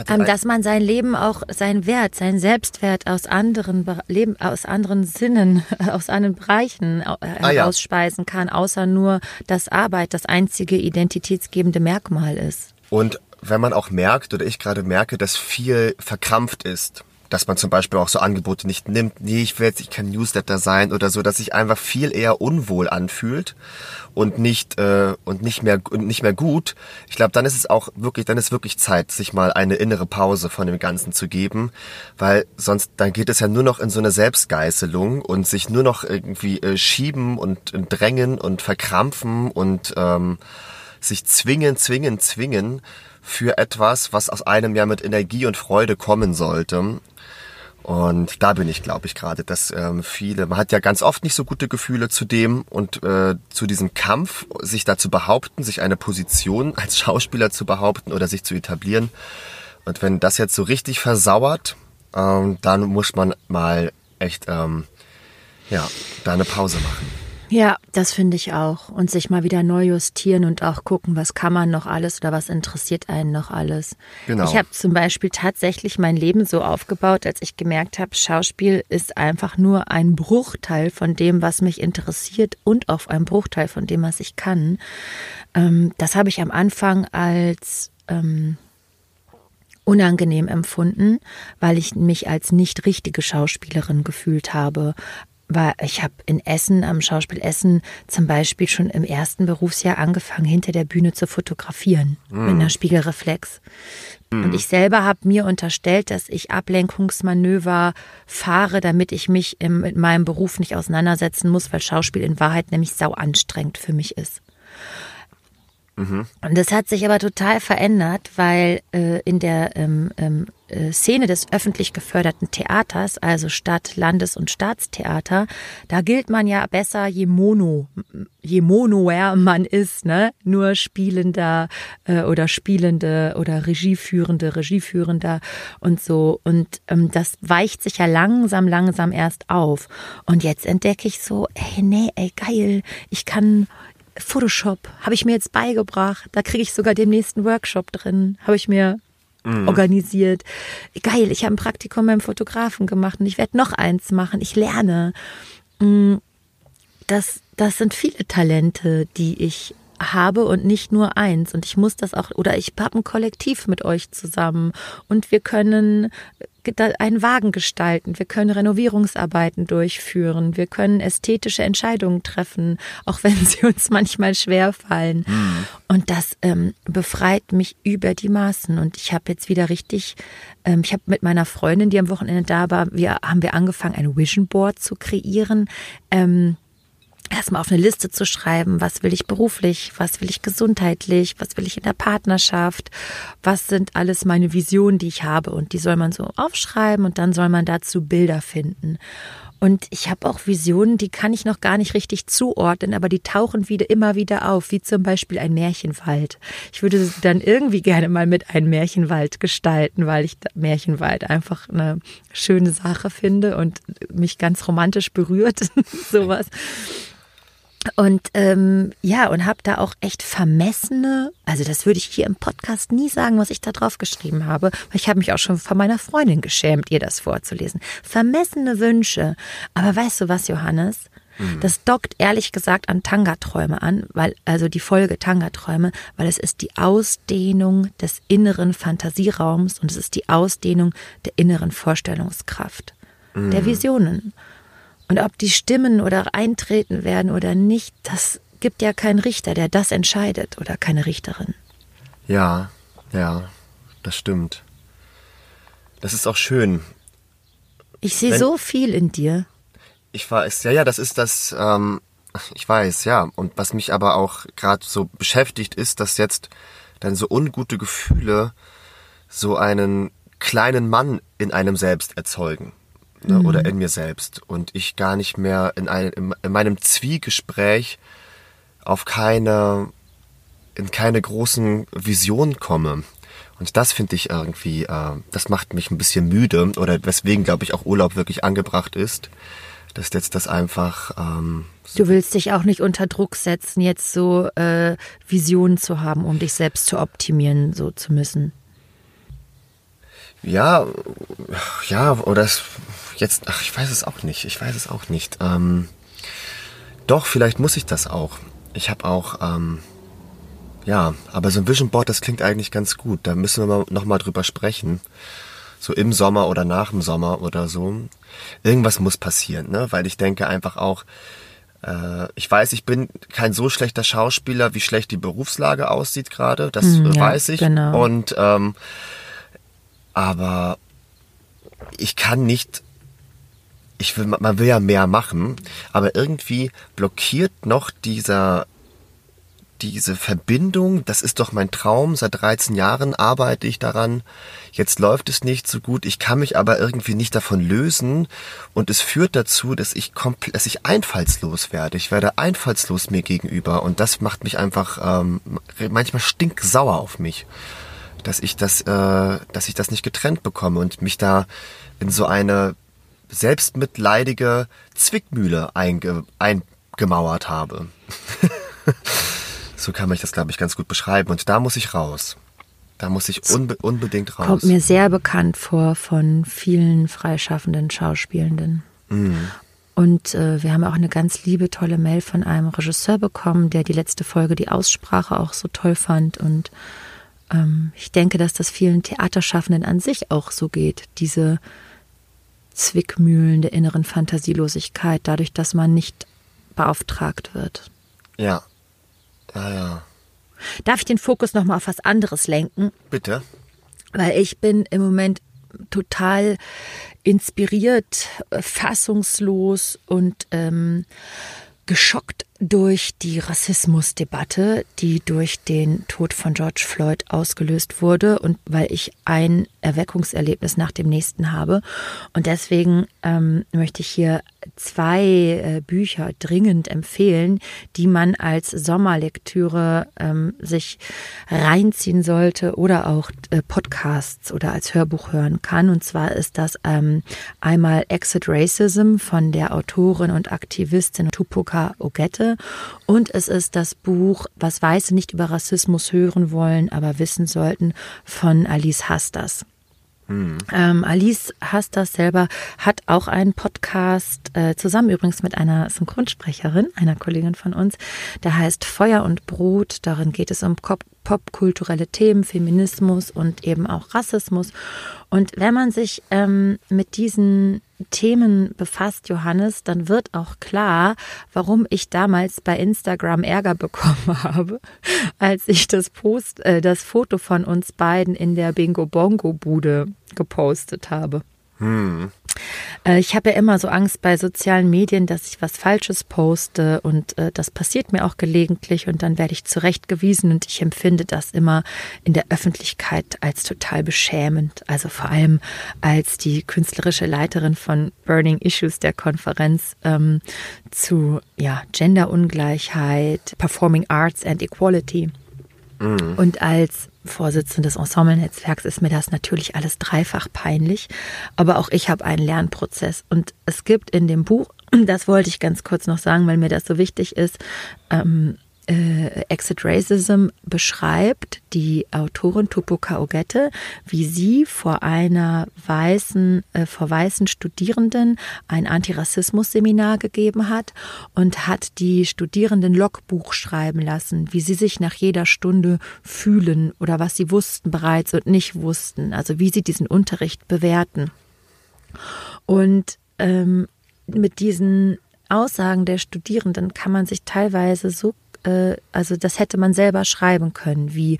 Ähm, dass man sein Leben auch, seinen Wert, seinen Selbstwert aus anderen Be- Leben, aus anderen Sinnen, aus anderen Bereichen äh, Ah, ja. herausspeisen kann, außer nur, dass Arbeit das einzige identitätsgebende Merkmal ist. Und wenn man auch merkt, oder ich gerade merke, dass viel verkrampft ist, dass man zum Beispiel auch so Angebote nicht nimmt, nee, ich will jetzt, ich kann Newsletter sein oder so, dass sich einfach viel eher unwohl anfühlt und nicht äh, und nicht mehr und nicht mehr gut. Ich glaube, dann ist es auch wirklich, dann ist wirklich Zeit, sich mal eine innere Pause von dem Ganzen zu geben, weil sonst dann geht es ja nur noch in so eine Selbstgeißelung und sich nur noch irgendwie äh, schieben und, drängen und verkrampfen und ähm, sich zwingen, zwingen, zwingen für etwas, was aus einem ja mit Energie und Freude kommen sollte. Und da bin ich, glaube ich, gerade, dass ähm, viele, man hat ja ganz oft nicht so gute Gefühle zu dem und äh, zu diesem Kampf, sich da zu behaupten, sich eine Position als Schauspieler zu behaupten oder sich zu etablieren. Und wenn das jetzt so richtig versauert, ähm, dann muss man mal echt, ähm, ja, da eine Pause machen. Ja, das finde ich auch. Und sich mal wieder neu justieren und auch gucken, was kann man noch alles oder was interessiert einen noch alles. Genau. Ich habe zum Beispiel tatsächlich mein Leben so aufgebaut, als ich gemerkt habe, Schauspiel ist einfach nur ein Bruchteil von dem, was mich interessiert und auch ein Bruchteil von dem, was ich kann. Ähm, das habe ich am Anfang als ähm, unangenehm empfunden, weil ich mich als nicht richtige Schauspielerin gefühlt habe. Weil ich habe in Essen, am Schauspiel Essen zum Beispiel schon im ersten Berufsjahr angefangen, hinter der Bühne zu fotografieren mit einer Spiegelreflex. Und ich selber habe mir unterstellt, dass ich Ablenkungsmanöver fahre, damit ich mich im, mit meinem Beruf nicht auseinandersetzen muss, weil Schauspiel in Wahrheit nämlich sau anstrengend für mich ist. Und das hat sich aber total verändert, weil äh, in der ähm, ähm, äh, Szene des öffentlich geförderten Theaters, also Stadt-, Landes- und Staatstheater, da gilt man ja besser, je mono, je monoer man ist, ne? Nur Spielender äh, oder Spielende oder Regieführende, Regieführender und so. Und ähm, das weicht sich ja langsam, langsam erst auf. Und jetzt entdecke ich so, ey, nee, ey, geil, ich kann Photoshop habe ich mir jetzt beigebracht. Da kriege ich sogar den nächsten Workshop drin. Habe ich mir organisiert. Geil, ich habe ein Praktikum beim Fotografen gemacht und ich werde noch eins machen. Ich lerne. Mm, Das, das sind viele Talente, die ich habe und nicht nur eins. Und ich muss das auch, oder ich habe ein Kollektiv mit euch zusammen und wir können einen Wagen gestalten, wir können Renovierungsarbeiten durchführen, wir können ästhetische Entscheidungen treffen, auch wenn sie uns manchmal schwer fallen. Und das ähm, befreit mich über die Maßen. Und ich habe jetzt wieder richtig, ähm, ich habe mit meiner Freundin, die am Wochenende da war, wir haben wir angefangen, ein Vision Board zu kreieren. Ähm, erstmal auf eine Liste zu schreiben, was will ich beruflich, was will ich gesundheitlich, was will ich in der Partnerschaft, was sind alles meine Visionen, die ich habe und die soll man so aufschreiben und dann soll man dazu Bilder finden. Und ich habe auch Visionen, die kann ich noch gar nicht richtig zuordnen, aber die tauchen wieder immer wieder auf, wie zum Beispiel ein Märchenwald. Ich würde dann irgendwie gerne mal mit einem Märchenwald gestalten, weil ich Märchenwald einfach eine schöne Sache finde und mich ganz romantisch berührt, sowas. Und ähm, ja, und habe da auch echt vermessene, also das würde ich hier im Podcast nie sagen, was ich da drauf geschrieben habe, weil ich habe mich auch schon von meiner Freundin geschämt, ihr das vorzulesen. Vermessene Wünsche. Aber weißt du was, Johannes? Das dockt ehrlich gesagt an Tangaträume an, weil, also die Folge Tangaträume, weil es ist die Ausdehnung des inneren Fantasieraums und es ist die Ausdehnung der inneren Vorstellungskraft, der Visionen. Und ob die stimmen oder eintreten werden oder nicht, das gibt ja keinen Richter, der das entscheidet oder keine Richterin. Ja, ja, das stimmt. Das ist auch schön. Ich sehe so viel in dir. Ich es, ja, ja, das ist das, ähm, Ich weiß, ja. Und was mich aber auch gerade so beschäftigt, ist, dass jetzt dann so ungute Gefühle so einen kleinen Mann in einem selbst erzeugen. Ne, mhm. Oder in mir selbst. Und ich gar nicht mehr in, einem, in meinem Zwiegespräch auf keine, in keine großen Visionen komme. Und das finde ich irgendwie, äh, das macht mich ein bisschen müde oder weswegen, glaube ich, auch Urlaub wirklich angebracht ist dass jetzt das einfach. Ähm, so du willst dich auch nicht unter Druck setzen, jetzt so äh, Visionen zu haben, um dich selbst zu optimieren, so zu müssen. Ja, ja, oder es, jetzt, ach, ich weiß es auch nicht. Ich weiß es auch nicht. Ähm, doch, vielleicht muss ich das auch. Ich habe auch, ähm, ja, aber so ein Vision Board, das klingt eigentlich ganz gut. Da müssen wir mal, noch mal drüber sprechen so im Sommer oder nach dem Sommer oder so. Irgendwas muss passieren, ne? Weil ich denke einfach auch, äh, ich weiß, ich bin kein so schlechter Schauspieler, wie schlecht die Berufslage aussieht gerade. Das hm, weiß ich. Genau. Und ähm, aber ich kann nicht ich will, man will ja mehr machen, aber irgendwie blockiert noch dieser diese Verbindung, das ist doch mein Traum, seit 13 Jahren arbeite ich daran, jetzt läuft es nicht so gut, ich kann mich aber irgendwie nicht davon lösen. Und es führt dazu, dass ich dass ich einfallslos werde. Ich werde einfallslos mir gegenüber. Und das macht mich einfach ähm, manchmal stinksauer auf mich, dass ich das, äh, dass ich das nicht getrennt bekomme und mich da in so eine selbstmitleidige Zwickmühle einge eingemauert habe. So kann man das, glaube ich, ganz gut beschreiben. Und da muss ich raus. Da muss ich unbe unbedingt raus. Kommt mir sehr bekannt vor von vielen freischaffenden Schauspielenden. Mhm. Und äh, wir haben auch eine ganz liebe, tolle Mail von einem Regisseur bekommen, der die letzte Folge, die Aussprache auch so toll fand. Und ähm, ich denke, dass das vielen Theaterschaffenden an sich auch so geht. Diese Zwickmühlen der inneren Fantasielosigkeit, dadurch, dass man nicht beauftragt wird. Ja, Ah, ja. Darf ich den Fokus nochmal auf was anderes lenken? Bitte. Weil ich bin im Moment total inspiriert, fassungslos und ähm, geschockt durch die Rassismusdebatte, die durch den Tod von George Floyd ausgelöst wurde und weil ich ein Erweckungserlebnis nach dem nächsten habe. Und deswegen ähm, möchte ich hier zwei äh, Bücher dringend empfehlen, die man als Sommerlektüre ähm, sich reinziehen sollte oder auch äh, Podcasts oder als Hörbuch hören kann. Und zwar ist das ähm, einmal Exit Racism von der Autorin und Aktivistin Tupoka Ogette und es ist das Buch Was Weiße nicht über Rassismus hören wollen, aber wissen sollten von Alice Hastas. Mhm. Ähm, Alice Hastas selber hat auch einen Podcast, äh, zusammen übrigens mit einer Synchronsprecherin, einer Kollegin von uns, der heißt Feuer und Brot. Darin geht es um popkulturelle Themen, Feminismus und eben auch Rassismus. Und wenn man sich ähm, mit diesen Themen befasst, Johannes, dann wird auch klar, warum ich damals bei Instagram Ärger bekommen habe, als ich das Post, äh, das Foto von uns beiden in der Bingo Bongo Bude gepostet habe. Hm. Äh, ich habe ja immer so Angst bei sozialen Medien, dass ich was Falsches poste und äh, das passiert mir auch gelegentlich und dann werde ich zurechtgewiesen und ich empfinde das immer in der Öffentlichkeit als total beschämend. Also vor allem als die künstlerische Leiterin von Burning Issues der Konferenz ähm, zu ja, Genderungleichheit, Performing Arts and Equality mhm. und als Vorsitzende des Ensemble-Netzwerks ist mir das natürlich alles dreifach peinlich. Aber auch ich habe einen Lernprozess. Und es gibt in dem Buch, das wollte ich ganz kurz noch sagen, weil mir das so wichtig ist, ähm, äh, Exit Racism beschreibt die Autorin Tupoka Ogette, wie sie vor einer weißen, äh, vor weißen Studierenden ein Antirassismus-Seminar gegeben hat und hat die Studierenden Logbuch schreiben lassen, wie sie sich nach jeder Stunde fühlen oder was sie wussten bereits und nicht wussten, also wie sie diesen Unterricht bewerten. Und ähm, mit diesen Aussagen der Studierenden kann man sich teilweise so äh, also das hätte man selber schreiben können, wie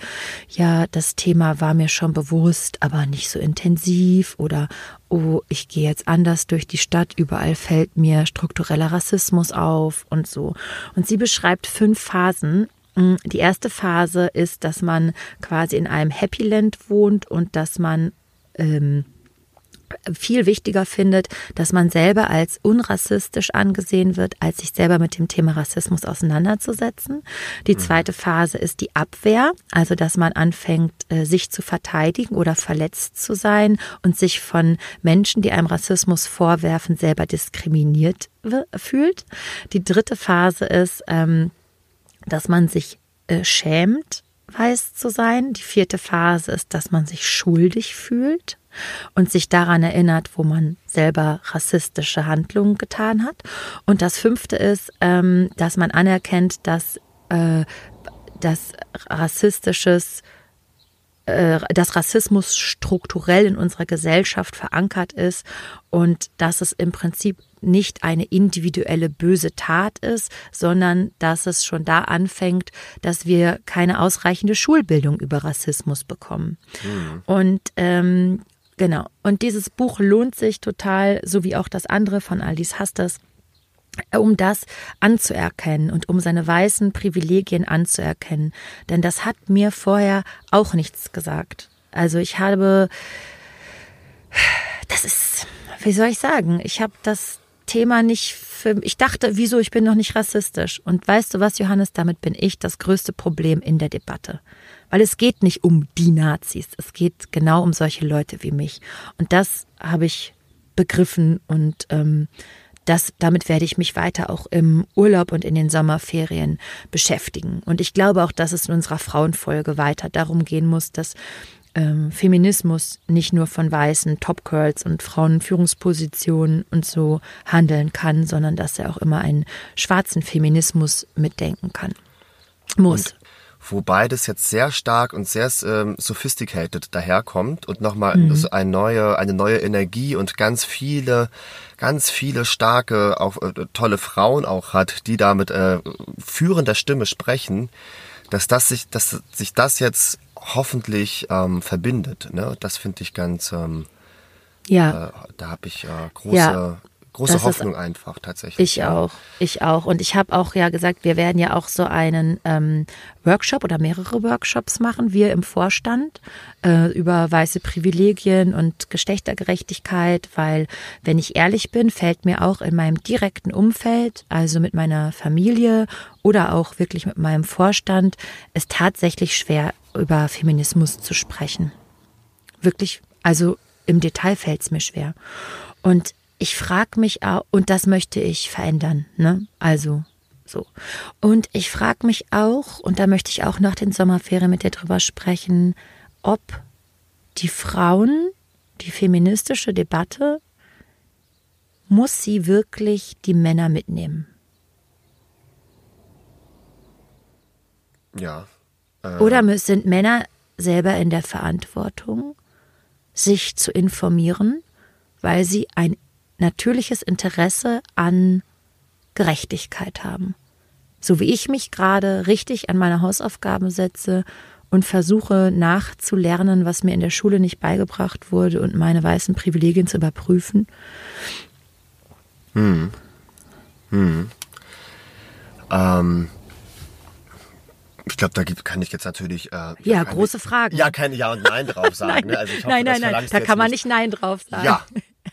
ja, das Thema war mir schon bewusst, aber nicht so intensiv oder oh, ich gehe jetzt anders durch die Stadt, überall fällt mir struktureller Rassismus auf und so. Und sie beschreibt fünf Phasen, mm, die erste Phase ist, dass man quasi in einem Happy Land wohnt und dass man ähm, viel wichtiger findet, dass man selber als unrassistisch angesehen wird, als sich selber mit dem Thema Rassismus auseinanderzusetzen. Die mhm. zweite Phase ist die Abwehr, also dass man anfängt, äh, sich zu verteidigen oder verletzt zu sein und sich von Menschen, die einem Rassismus vorwerfen, selber diskriminiert fühlt. Die dritte Phase ist, ähm, dass man sich äh, schämt, weiß zu sein. Die vierte Phase ist, dass man sich schuldig fühlt und sich daran erinnert, wo man selber rassistische Handlungen getan hat. Und das fünfte ist, ähm, dass man anerkennt, dass, äh, dass rassistisches äh, dass Rassismus strukturell in unserer Gesellschaft verankert ist und dass es im Prinzip nicht eine individuelle böse Tat ist, sondern dass es schon da anfängt, dass wir keine ausreichende Schulbildung über Rassismus bekommen. Mhm. Und ähm, Genau. Und dieses Buch lohnt sich total, so wie auch das andere von Aldis Hastas, um das anzuerkennen und um seine weißen Privilegien anzuerkennen. Denn das hat mir vorher auch nichts gesagt. Also ich habe, das ist, wie soll ich sagen, ich habe das Thema nicht für, ich dachte, wieso, ich bin noch nicht rassistisch. Und weißt du was, Johannes, damit bin ich das größte Problem in der Debatte. Weil es geht nicht um die Nazis, es geht genau um solche Leute wie mich. Und das habe ich begriffen und ähm, das, damit werde ich mich weiter auch im Urlaub und in den Sommerferien beschäftigen. Und ich glaube auch, dass es in unserer Frauenfolge weiter darum gehen muss, dass ähm, Feminismus nicht nur von weißen Top Girls und Frauen in Führungspositionen und so handeln kann, sondern dass er auch immer einen schwarzen Feminismus mitdenken kann. Muss. Und wobei das jetzt sehr stark und sehr ähm, sophisticated daherkommt und nochmal mhm. so eine neue, eine neue Energie und ganz viele, ganz viele starke, auch äh, tolle Frauen auch hat, die da mit äh, führender Stimme sprechen, dass das sich, dass sich das jetzt hoffentlich ähm, verbindet. Ne? Das finde ich ganz, ähm, ja. Äh, da habe ich äh, große, ja. Große das Hoffnung einfach tatsächlich. Ich auch, ich auch. Und ich habe auch ja gesagt, wir werden ja auch so einen ähm, Workshop oder mehrere Workshops machen, wir im Vorstand, äh, über weiße Privilegien und Geschlechtergerechtigkeit, weil, wenn ich ehrlich bin, fällt mir auch in meinem direkten Umfeld, also mit meiner Familie oder auch wirklich mit meinem Vorstand, es tatsächlich schwer, über Feminismus zu sprechen. Wirklich, also im Detail fällt es mir schwer. Und ich frage mich auch, und das möchte ich verändern, ne? Also so. Und ich frage mich auch, und da möchte ich auch nach den Sommerferien mit dir drüber sprechen, ob die Frauen, die feministische Debatte, muss sie wirklich die Männer mitnehmen? Ja, äh. Oder sind Männer selber in der Verantwortung, sich zu informieren, weil sie ein natürliches Interesse an Gerechtigkeit haben. So wie ich mich gerade richtig an meine Hausaufgaben setze und versuche nachzulernen, was mir in der Schule nicht beigebracht wurde und meine weißen Privilegien zu überprüfen. Hm. Hm. Ähm, ich glaube, da kann ich jetzt natürlich. Äh, ja, große Fragen. Ja, kein Ja und Nein drauf sagen. nein, ne? also hoffe, nein, nein, nein. Da kann man nicht Nein drauf sagen. Ja.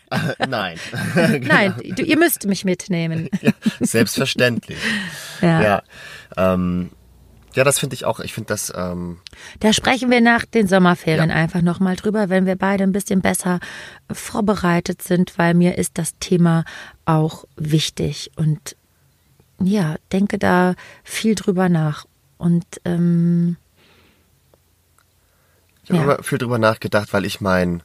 nein. Nein, du, ihr müsst mich mitnehmen. ja, selbstverständlich. ja. Ja, ähm, ja das finde ich auch. Ich finde das. Ähm, da sprechen wir nach den Sommerferien ja. einfach nochmal drüber, wenn wir beide ein bisschen besser vorbereitet sind, weil mir ist das Thema auch wichtig und ja, denke da viel drüber nach. Und ähm, ich habe ja. viel drüber nachgedacht, weil ich mein,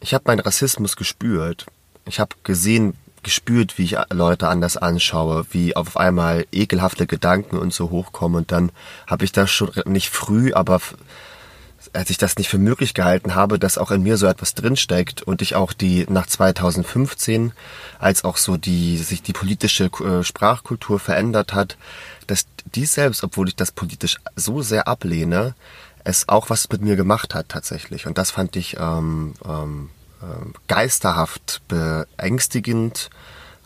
ich habe meinen Rassismus gespürt. Ich habe gesehen, gespürt, wie ich Leute anders anschaue, wie auf einmal ekelhafte Gedanken und so hochkommen. Und dann habe ich das schon nicht früh, aber als ich das nicht für möglich gehalten habe, dass auch in mir so etwas drinsteckt und ich auch die nach 2015, als auch so die sich die politische äh, Sprachkultur verändert hat, dass dies selbst, obwohl ich das politisch so sehr ablehne, es auch was mit mir gemacht hat tatsächlich. Und das fand ich ähm, ähm, äh, geisterhaft beängstigend,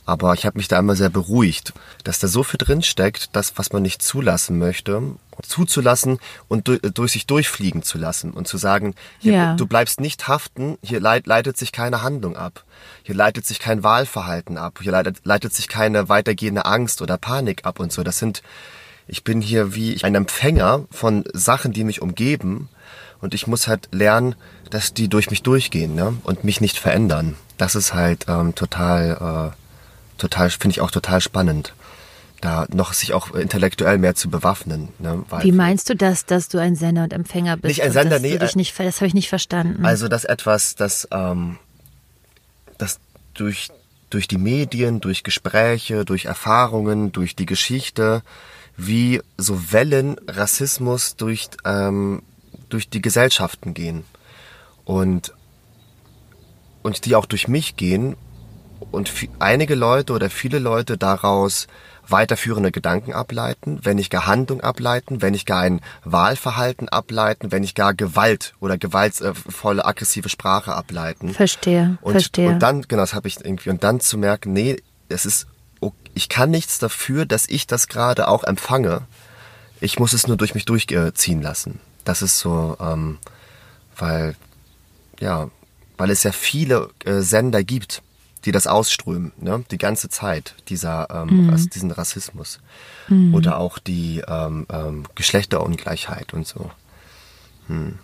aber ich habe mich da immer sehr beruhigt, dass da so viel drin steckt, das, was man nicht zulassen möchte, zuzulassen und du, durch sich durchfliegen zu lassen und zu sagen, hier, ja. du bleibst nicht haften, hier leit, leitet sich keine Handlung ab, hier leitet sich kein Wahlverhalten ab, hier leitet, leitet sich keine weitergehende Angst oder Panik ab und so. Das sind, ich bin hier wie ein Empfänger von Sachen, die mich umgeben und ich muss halt lernen, dass die durch mich durchgehen ne? und mich nicht verändern. Das ist halt ähm, total... Äh, total, finde ich auch total spannend da noch sich auch intellektuell mehr zu bewaffnen. Ne? Wie meinst du das, dass du ein Sender und Empfänger bist? Nicht ein Sender, nee. Äh, nicht, das habe ich nicht verstanden. Also dass etwas, das, ähm, das durch, durch die Medien, durch Gespräche, durch Erfahrungen, durch die Geschichte, wie so Wellen Rassismus durch, ähm, durch die Gesellschaften gehen. Und, und die auch durch mich gehen und einige Leute oder viele Leute daraus weiterführende Gedanken ableiten, wenn nicht gar Handlung ableiten, wenn nicht gar ein Wahlverhalten ableiten, wenn nicht gar Gewalt oder gewaltvolle aggressive Sprache ableiten. Verstehe, und, verstehe. Und dann, genau, das habe ich irgendwie, und dann zu merken, nee, es ist, ich kann nichts dafür, dass ich das gerade auch empfange. Ich muss es nur durch mich durchziehen lassen. Das ist so, ähm, weil, ja, weil es ja viele äh, Sender gibt, die das ausströmen, ne? die ganze Zeit, dieser, ähm, mhm. diesen Rassismus. Mhm. Oder auch die ähm, ähm, Geschlechterungleichheit und so. Hm.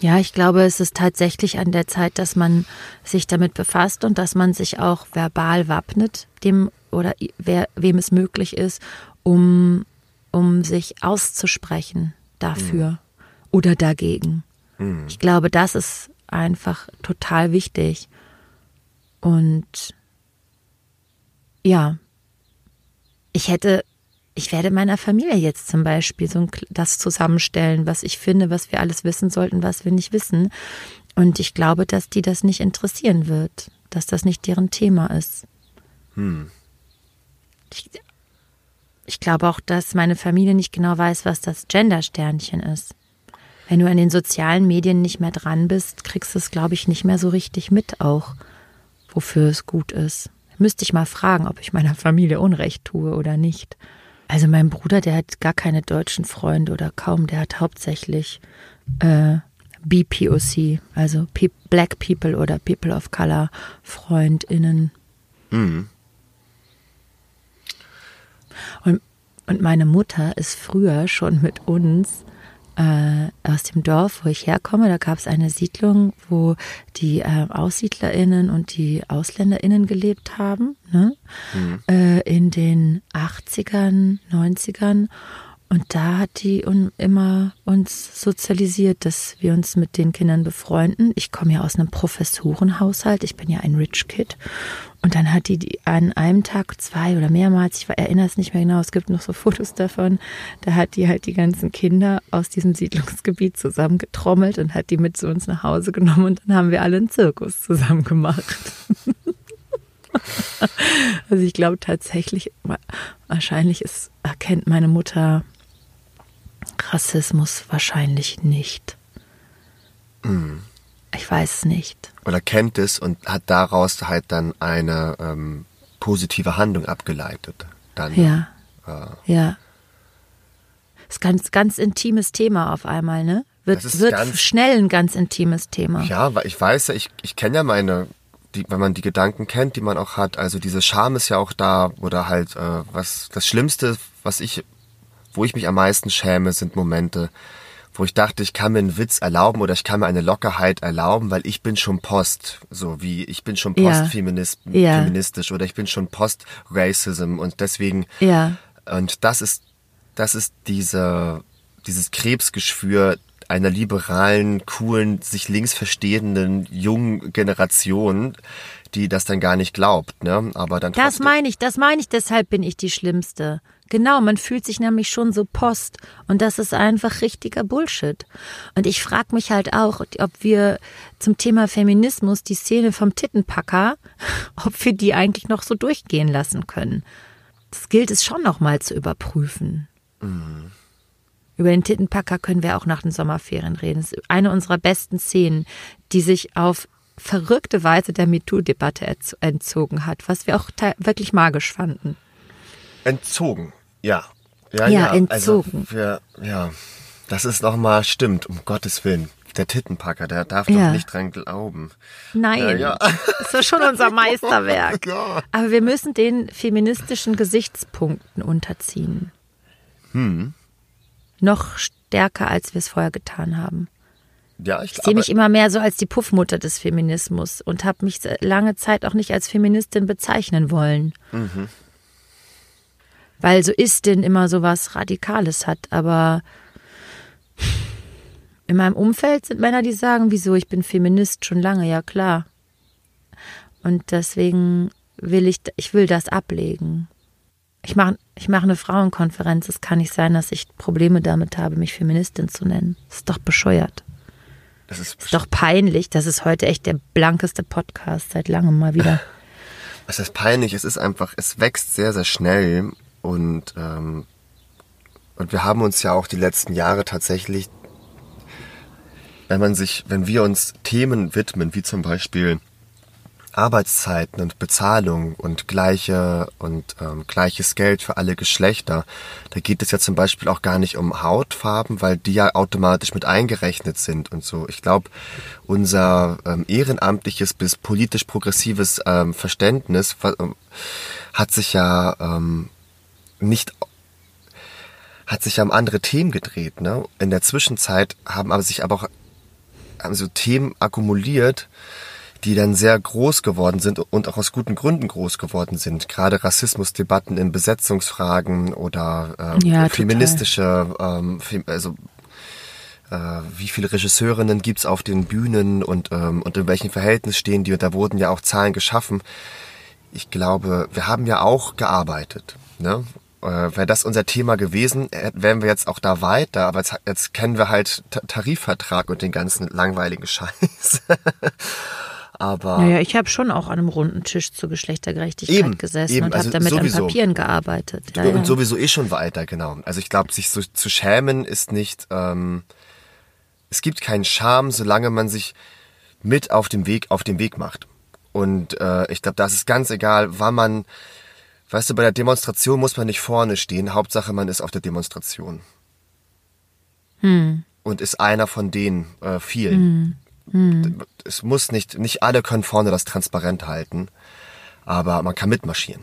Ja, ich glaube, es ist tatsächlich an der Zeit, dass man sich damit befasst und dass man sich auch verbal wappnet, dem oder wer, wem es möglich ist, um, um sich auszusprechen dafür mhm. oder dagegen. Mhm. Ich glaube, das ist einfach total wichtig. Und ja, ich hätte, ich werde meiner Familie jetzt zum Beispiel so das zusammenstellen, was ich finde, was wir alles wissen sollten, was wir nicht wissen. Und ich glaube, dass die das nicht interessieren wird, dass das nicht deren Thema ist. Hm. Ich, ich glaube auch, dass meine Familie nicht genau weiß, was das Gender-Sternchen ist. Wenn du an den sozialen Medien nicht mehr dran bist, kriegst du es, glaube ich, nicht mehr so richtig mit auch wofür es gut ist. Müsste ich mal fragen, ob ich meiner Familie Unrecht tue oder nicht. Also mein Bruder, der hat gar keine deutschen Freunde oder kaum, der hat hauptsächlich äh, BPOC, also Pe Black People oder People of Color Freundinnen. Mhm. Und, und meine Mutter ist früher schon mit uns äh, aus dem Dorf, wo ich herkomme. Da gab es eine Siedlung, wo die äh, AussiedlerInnen und die AusländerInnen gelebt haben, ne? Mhm. Äh, in den 80ern, 90ern. Und da hat die immer uns sozialisiert, dass wir uns mit den Kindern befreunden. Ich komme ja aus einem Professorenhaushalt, ich bin ja ein Rich Kid. Und dann hat die, an einem Tag zwei oder mehrmals, ich erinnere es nicht mehr genau, es gibt noch so Fotos davon, da hat die halt die ganzen Kinder aus diesem Siedlungsgebiet zusammengetrommelt und hat die mit zu uns nach Hause genommen und dann haben wir alle einen Zirkus zusammen gemacht. also ich glaube tatsächlich, wahrscheinlich ist, erkennt meine Mutter Rassismus wahrscheinlich nicht. Mm. Ich weiß es nicht. Oder kennt es und hat daraus halt dann eine ähm, positive Handlung abgeleitet. Dann, ja. Äh, ja. Ist ganz, ganz intimes Thema auf einmal, ne? Wird, wird ganz, schnell ein ganz intimes Thema. Ja, weil ich weiß ja, ich, ich kenne ja meine, die, wenn man die Gedanken kennt, die man auch hat, also diese Scham ist ja auch da, oder halt, äh, was das Schlimmste, was ich, wo ich mich am meisten schäme, sind Momente, wo ich dachte, ich kann mir einen Witz erlauben oder ich kann mir eine Lockerheit erlauben, weil ich bin schon Post, so wie ich bin schon postfeministisch ja. ja. oder ich bin schon Post-Racism und deswegen ja. und das ist das ist diese dieses Krebsgeschwür einer liberalen, coolen, sich links verstehenden jungen Generation, die das dann gar nicht glaubt, ne? Aber dann Das meine ich, das meine ich, deshalb bin ich die Schlimmste. Genau, man fühlt sich nämlich schon so Post und das ist einfach richtiger Bullshit. Und ich frage mich halt auch, ob wir zum Thema Feminismus die Szene vom Tittenpacker, ob wir die eigentlich noch so durchgehen lassen können. Das gilt es schon noch mal zu überprüfen. Mhm. Über den Tittenpacker können wir auch nach den Sommerferien reden. Das ist eine unserer besten Szenen, die sich auf verrückte Weise der MeToo-Debatte entzogen hat, was wir auch wirklich magisch fanden. Entzogen, ja. Ja, ja, ja. Also entzogen. Also wir, ja, das ist nochmal, stimmt, um Gottes Willen. Der Tittenpacker, der darf ja. doch nicht dran glauben. Nein, ja, ja. das ist schon unser Meisterwerk. ja. Aber wir müssen den feministischen Gesichtspunkten unterziehen. Hm. Noch stärker, als wir es vorher getan haben. Ja, ich, ich sehe mich immer mehr so als die Puffmutter des Feminismus und habe mich lange Zeit auch nicht als Feministin bezeichnen wollen. Mhm. Weil so ist denn immer so was Radikales hat. Aber in meinem Umfeld sind Männer, die sagen, wieso, ich bin Feminist schon lange, ja klar. Und deswegen will ich, ich will das ablegen. Ich mache ich mach eine Frauenkonferenz. Es kann nicht sein, dass ich Probleme damit habe, mich Feministin zu nennen. Das ist doch bescheuert. Das ist, ist doch peinlich. Das ist heute echt der blankeste Podcast seit langem mal wieder. Es ist peinlich. Es ist einfach, es wächst sehr, sehr schnell und ähm, und wir haben uns ja auch die letzten Jahre tatsächlich, wenn man sich, wenn wir uns Themen widmen, wie zum Beispiel Arbeitszeiten und Bezahlung und gleiche und ähm, gleiches Geld für alle Geschlechter. Da geht es ja zum Beispiel auch gar nicht um Hautfarben, weil die ja automatisch mit eingerechnet sind und so. Ich glaube, unser ähm, ehrenamtliches bis politisch progressives ähm, Verständnis ähm, hat sich ja ähm, nicht hat sich ja um andere Themen gedreht. Ne? In der Zwischenzeit haben aber sich aber auch haben so Themen akkumuliert, die dann sehr groß geworden sind und auch aus guten Gründen groß geworden sind. Gerade Rassismusdebatten in Besetzungsfragen oder ähm, ja, feministische, ähm, also äh, wie viele Regisseurinnen gibt's auf den Bühnen und, ähm, und in welchem Verhältnis stehen die. Und da wurden ja auch Zahlen geschaffen. Ich glaube, wir haben ja auch gearbeitet. Ne? Äh, Wäre das unser Thema gewesen, äh, wären wir jetzt auch da weiter, aber jetzt, jetzt kennen wir halt Tarifvertrag und den ganzen langweiligen Scheiß. Aber naja, ich habe schon auch an einem runden Tisch zur Geschlechtergerechtigkeit eben, gesessen eben. und also habe damit sowieso. an Papieren gearbeitet. Ja, und ja. sowieso eh schon weiter, genau. Also ich glaube, sich so zu schämen ist nicht. Ähm, es gibt keinen Scham, solange man sich mit auf dem Weg auf dem Weg macht. Und äh, ich glaube, das ist ganz egal, wann man. Weißt du, bei der Demonstration muss man nicht vorne stehen. Hauptsache, man ist auf der Demonstration. Hm. Und ist einer von den äh, vielen. Hm. Mhm. Es muss nicht, nicht alle können vorne das transparent halten, aber man kann mitmarschieren.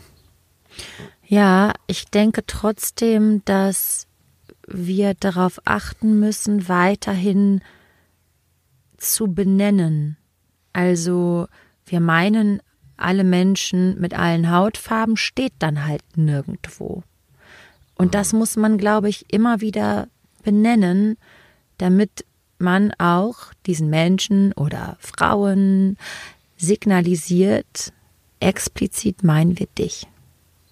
Ja, ich denke trotzdem, dass wir darauf achten müssen, weiterhin zu benennen. Also wir meinen, alle Menschen mit allen Hautfarben steht dann halt nirgendwo. Und das mhm. muss man, glaube ich, immer wieder benennen, damit man auch diesen Menschen oder Frauen signalisiert, explizit meinen wir dich.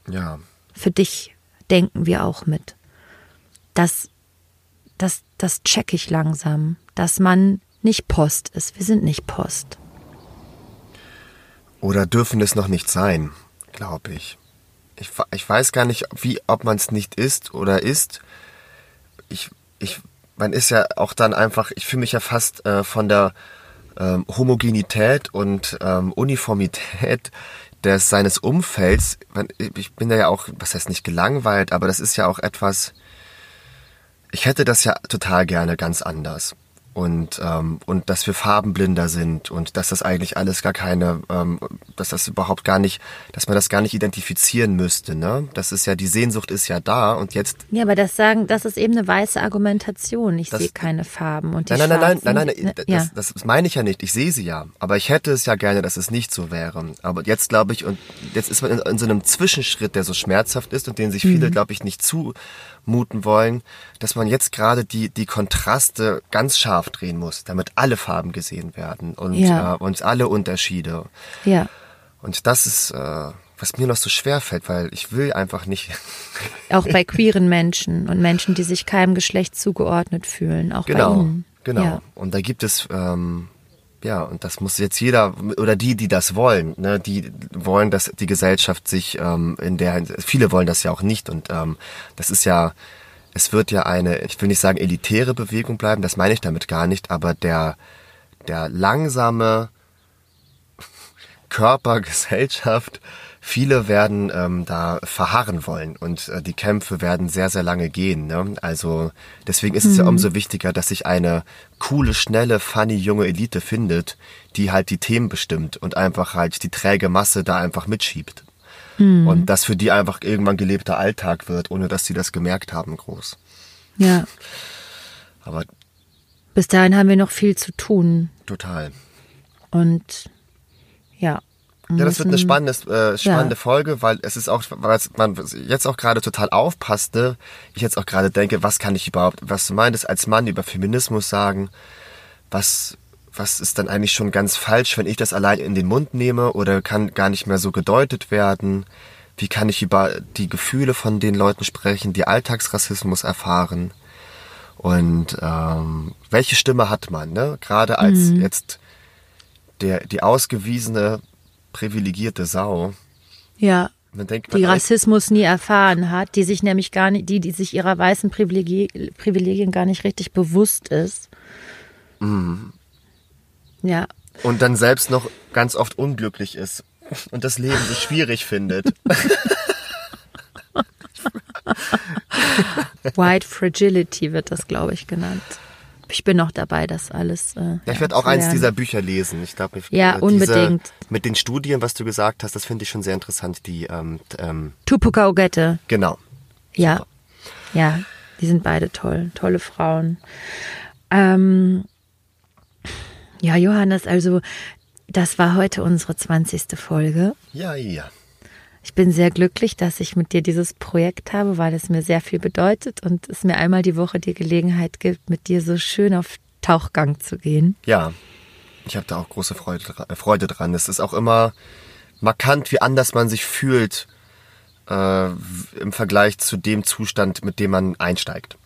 Ja. Für dich denken wir auch mit. Das, das, das check ich langsam, dass man nicht Post ist. Wir sind nicht Post. Oder dürfen es noch nicht sein, glaube ich. ich. Ich weiß gar nicht, wie, ob man es nicht ist oder ist. Ich, ich man ist ja auch dann einfach, ich fühle mich ja fast äh, von der ähm, Homogenität und ähm, Uniformität des seines Umfelds, ich bin da ja auch, was heißt nicht gelangweilt, aber das ist ja auch etwas, ich hätte das ja total gerne ganz anders und ähm, und dass wir farbenblinder sind und dass das eigentlich alles gar keine, ähm, dass das überhaupt gar nicht, dass man das gar nicht identifizieren müsste, ne? Das ist ja die Sehnsucht ist ja da und jetzt. Ja, aber das sagen, das ist eben eine weiße Argumentation. Ich sehe keine Farben und die nein, nein, nein, nein, nein, nein, nein, das, ja. das, das meine ich ja nicht. Ich sehe sie ja, aber ich hätte es ja gerne, dass es nicht so wäre. Aber jetzt glaube ich und jetzt ist man in, in so einem Zwischenschritt, der so schmerzhaft ist und den sich viele, mhm. glaube ich, nicht zu muten wollen, dass man jetzt gerade die, die Kontraste ganz scharf drehen muss, damit alle Farben gesehen werden und, ja. äh, und alle Unterschiede. Ja. Und das ist, äh, was mir noch so schwer fällt, weil ich will einfach nicht. Auch bei queeren Menschen und Menschen, die sich keinem Geschlecht zugeordnet fühlen, auch genau, bei ihnen. Genau. Ja. Und da gibt es ähm, ja, und das muss jetzt jeder oder die, die das wollen, ne, die wollen, dass die Gesellschaft sich ähm, in der viele wollen das ja auch nicht und ähm, das ist ja es wird ja eine, ich will nicht sagen elitäre Bewegung bleiben, das meine ich damit gar nicht, aber der, der langsame Körpergesellschaft, viele werden ähm, da verharren wollen und äh, die Kämpfe werden sehr, sehr lange gehen. Ne? Also deswegen ist es ja umso wichtiger, dass sich eine coole, schnelle, funny junge Elite findet, die halt die Themen bestimmt und einfach halt die träge Masse da einfach mitschiebt. Und das für die einfach irgendwann gelebter Alltag wird, ohne dass sie das gemerkt haben, groß. Ja. Aber Bis dahin haben wir noch viel zu tun. total. Und ja. Ja, das wird eine spannende, äh, spannende Ja. Folge, weil es ist auch, weil man jetzt auch gerade total aufpasst, ne? ich jetzt auch gerade denke, was kann ich überhaupt, was du meintest, als Mann über Feminismus sagen, was, was ist dann eigentlich schon ganz falsch, wenn ich das allein in den Mund nehme oder kann gar nicht mehr so gedeutet werden? Wie kann ich über die Gefühle von den Leuten sprechen, die Alltagsrassismus erfahren? Und ähm, welche Stimme hat man, ne? Gerade als jetzt der, die ausgewiesene, privilegierte Sau. Ja. Denkt, Die Rassismus nie erfahren hat, die sich nämlich gar nicht, die, die sich ihrer weißen Privilegien, Privilegien gar nicht richtig bewusst ist. Mhm. Ja. und dann selbst noch ganz oft unglücklich ist und das Leben so schwierig findet. White Fragility wird das, glaube ich, genannt. Ich bin noch dabei, das alles. Äh, Ja, ich werde auch eins dieser Bücher lesen. Ich glaube, Ja, unbedingt. mit den Studien, was du gesagt hast, das finde ich schon sehr interessant. Die, ähm, ähm, Tupuka Ogette. genau. Ja. Super. Ja, die sind beide toll. Tolle Frauen. Ähm, ja, Johannes, also das war heute unsere 20. Folge. Ja, ja. Ich bin sehr glücklich, dass ich mit dir dieses Projekt habe, weil es mir sehr viel bedeutet und es mir einmal die Woche die Gelegenheit gibt, mit dir so schön auf Tauchgang zu gehen. Ja, ich habe da auch große Freude, Freude dran. Es ist auch immer markant, wie anders man sich fühlt äh, im Vergleich zu dem Zustand, mit dem man einsteigt.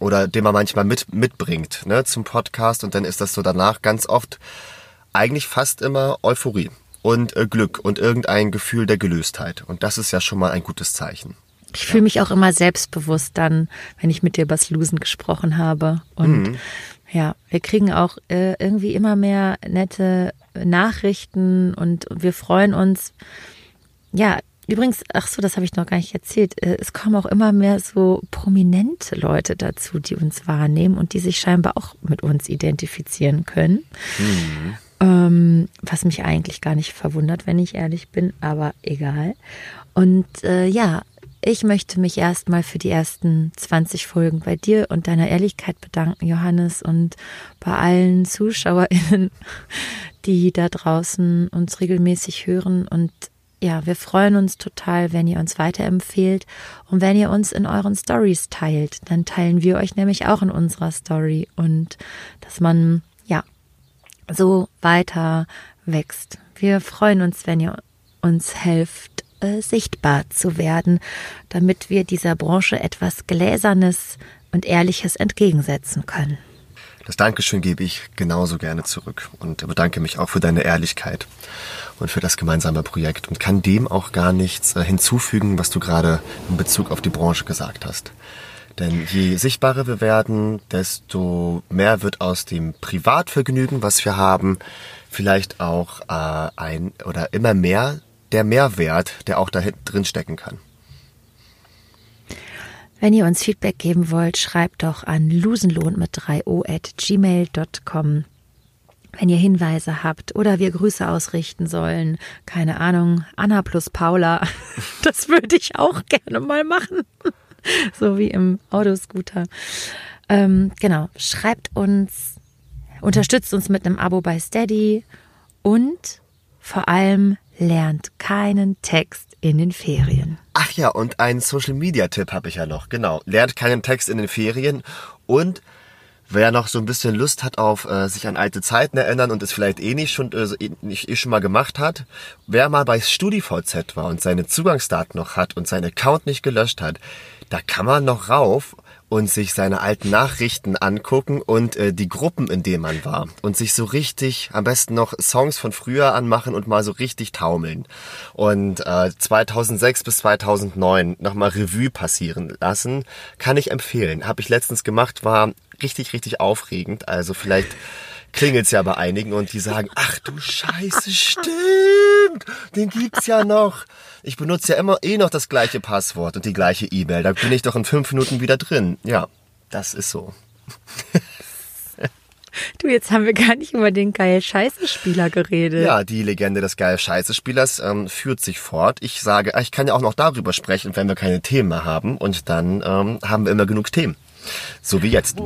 Oder den man manchmal mit, mitbringt ne, zum Podcast. Und dann ist das so danach ganz oft eigentlich fast immer Euphorie und äh, Glück und irgendein Gefühl der Gelöstheit. Und das ist ja schon mal ein gutes Zeichen. Ich fühle mich auch immer selbstbewusst dann, wenn ich mit dir übers Losen gesprochen habe. Und ja, wir kriegen auch äh, irgendwie immer mehr nette Nachrichten und wir freuen uns. Ja, übrigens, ach so, das habe ich noch gar nicht erzählt. äh, Es kommen auch immer mehr so prominente Leute dazu, die uns wahrnehmen und die sich scheinbar auch mit uns identifizieren können. Ähm, was mich eigentlich gar nicht verwundert, wenn ich ehrlich bin, aber egal. Und äh, ja, ich möchte mich erstmal für die ersten 20 Folgen bei dir und deiner Ehrlichkeit bedanken, Johannes, und bei allen ZuschauerInnen, die da draußen uns regelmäßig hören. Und ja, wir freuen uns total, wenn ihr uns weiterempfehlt und wenn ihr uns in euren Stories teilt. Dann teilen wir euch nämlich auch in unserer Story und dass man, so weiter wächst. Wir freuen uns, wenn ihr uns helft, äh, sichtbar zu werden, damit wir dieser Branche etwas Gläsernes und Ehrliches entgegensetzen können. Das Dankeschön gebe ich genauso gerne zurück und bedanke mich auch für deine Ehrlichkeit und für das gemeinsame Projekt und kann dem auch gar nichts äh, hinzufügen, was du gerade in Bezug auf die Branche gesagt hast. Denn je sichtbarer wir werden, desto mehr wird aus dem Privatvergnügen, was wir haben, vielleicht auch äh, ein oder immer mehr der Mehrwert, der auch da drin stecken kann. Wenn ihr uns Feedback geben wollt, schreibt doch an lusenlohn mit 3o at gmail.com. Wenn ihr Hinweise habt oder wir Grüße ausrichten sollen, keine Ahnung, Anna plus Paula, das würde ich auch gerne mal machen. So wie im Autoscooter. Ähm, genau, schreibt uns, unterstützt uns mit einem Abo bei Steady und vor allem lernt keinen Text in den Ferien. Ach ja, und einen Social Media Tipp habe ich ja noch. Genau. Lernt keinen Text in den Ferien und wer noch so ein bisschen Lust hat auf äh, sich an alte Zeiten erinnern und es vielleicht eh nicht schon, äh, eh- nicht eh schon mal gemacht hat, wer mal bei StudiVZ war und seine Zugangsdaten noch hat und seinen Account nicht gelöscht hat, da kann man noch rauf und sich seine alten Nachrichten angucken und äh, die Gruppen, in denen man war. Und sich so richtig, am besten noch Songs von früher anmachen und mal so richtig taumeln. Und äh, 2006 bis 2009 nochmal Revue passieren lassen, kann ich empfehlen. Habe ich letztens gemacht, war richtig, richtig aufregend. Also vielleicht klingelt's ja bei einigen und die sagen, ach du Scheiße, stimmt, den gibt's ja noch. Ich benutze ja immer eh noch das gleiche Passwort und die gleiche E-Mail. Da bin ich doch in fünf Minuten wieder drin. Ja, das ist so. Du, jetzt haben wir gar nicht über den geil Scheiße-Spieler geredet. Ja, die Legende des geil Scheiße-Spielers ähm, führt sich fort. Ich sage, ich kann ja auch noch darüber sprechen, wenn wir keine Themen mehr haben. Und dann ähm, haben wir immer genug Themen. So wie jetzt.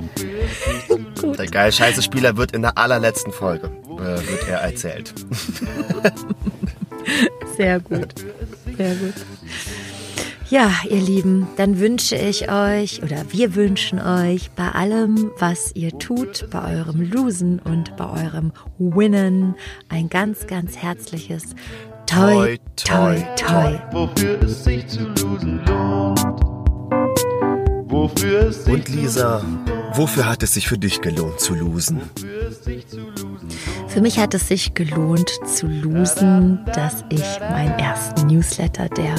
Der geil scheiße Spieler wird in der allerletzten Folge äh, wird er erzählt. Sehr gut. Sehr gut. Ja, ihr Lieben, dann wünsche ich euch oder wir wünschen euch bei allem, was ihr tut, bei eurem Losen und bei eurem Winnen ein ganz, ganz herzliches Toi, toi, toi. Wofür es sich zu losen lohnt. Wofür es sich Und Lisa, wofür hat es sich für dich gelohnt zu losen? Für mich hat es sich gelohnt zu losen, dass ich meinen ersten Newsletter, der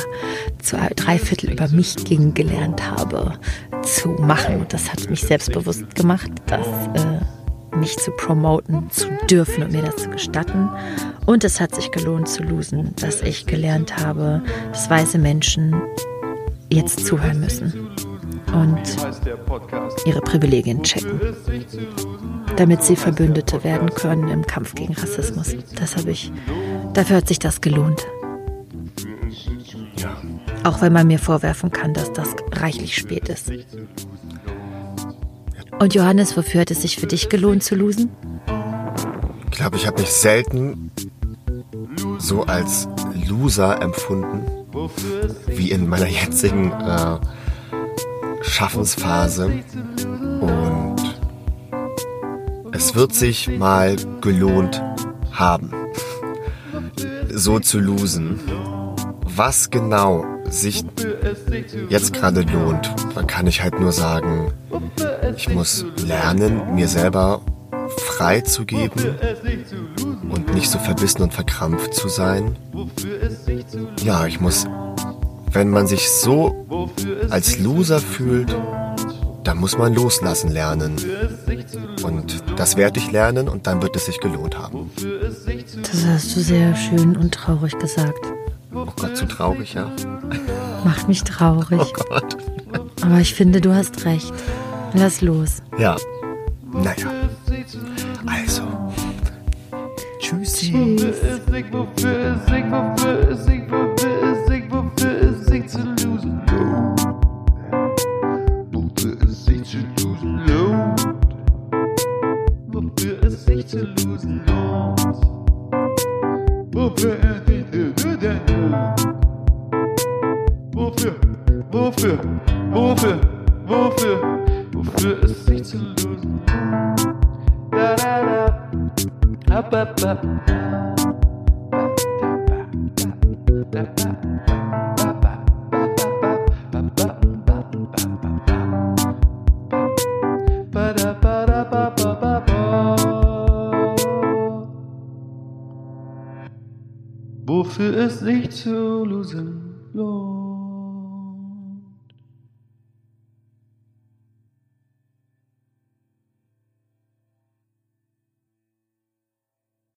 zu drei Viertel über mich ging, gelernt habe zu machen. Und das hat mich selbstbewusst gemacht, das äh, mich zu promoten zu dürfen und mir das zu gestatten. Und es hat sich gelohnt zu losen, dass ich gelernt habe, dass weiße Menschen jetzt zuhören müssen und ihre Privilegien checken, damit sie Verbündete werden können im Kampf gegen Rassismus. Das habe ich, dafür hat sich das gelohnt. Auch wenn man mir vorwerfen kann, dass das reichlich spät ist. Und Johannes, wofür hat es sich für dich gelohnt zu losen? Ich glaube, ich habe mich selten so als Loser empfunden wie in meiner jetzigen äh, Schaffensphase. Und es wird sich mal gelohnt haben, so zu losen. Was genau sich jetzt gerade lohnt, da kann ich halt nur sagen, ich muss lernen, mir selber frei zu geben und nicht so verbissen und verkrampft zu sein. Ja, ich muss, wenn man sich so als Loser fühlt, dann muss man loslassen lernen. Und das werde ich lernen und dann wird es sich gelohnt haben. Das hast du sehr schön und traurig gesagt. Oh Gott, zu traurig, ja. Macht mich traurig. Oh Gott. Aber ich finde, du hast recht. Lass los. Ja. Naja. Also. Tschüssi. Tschüss.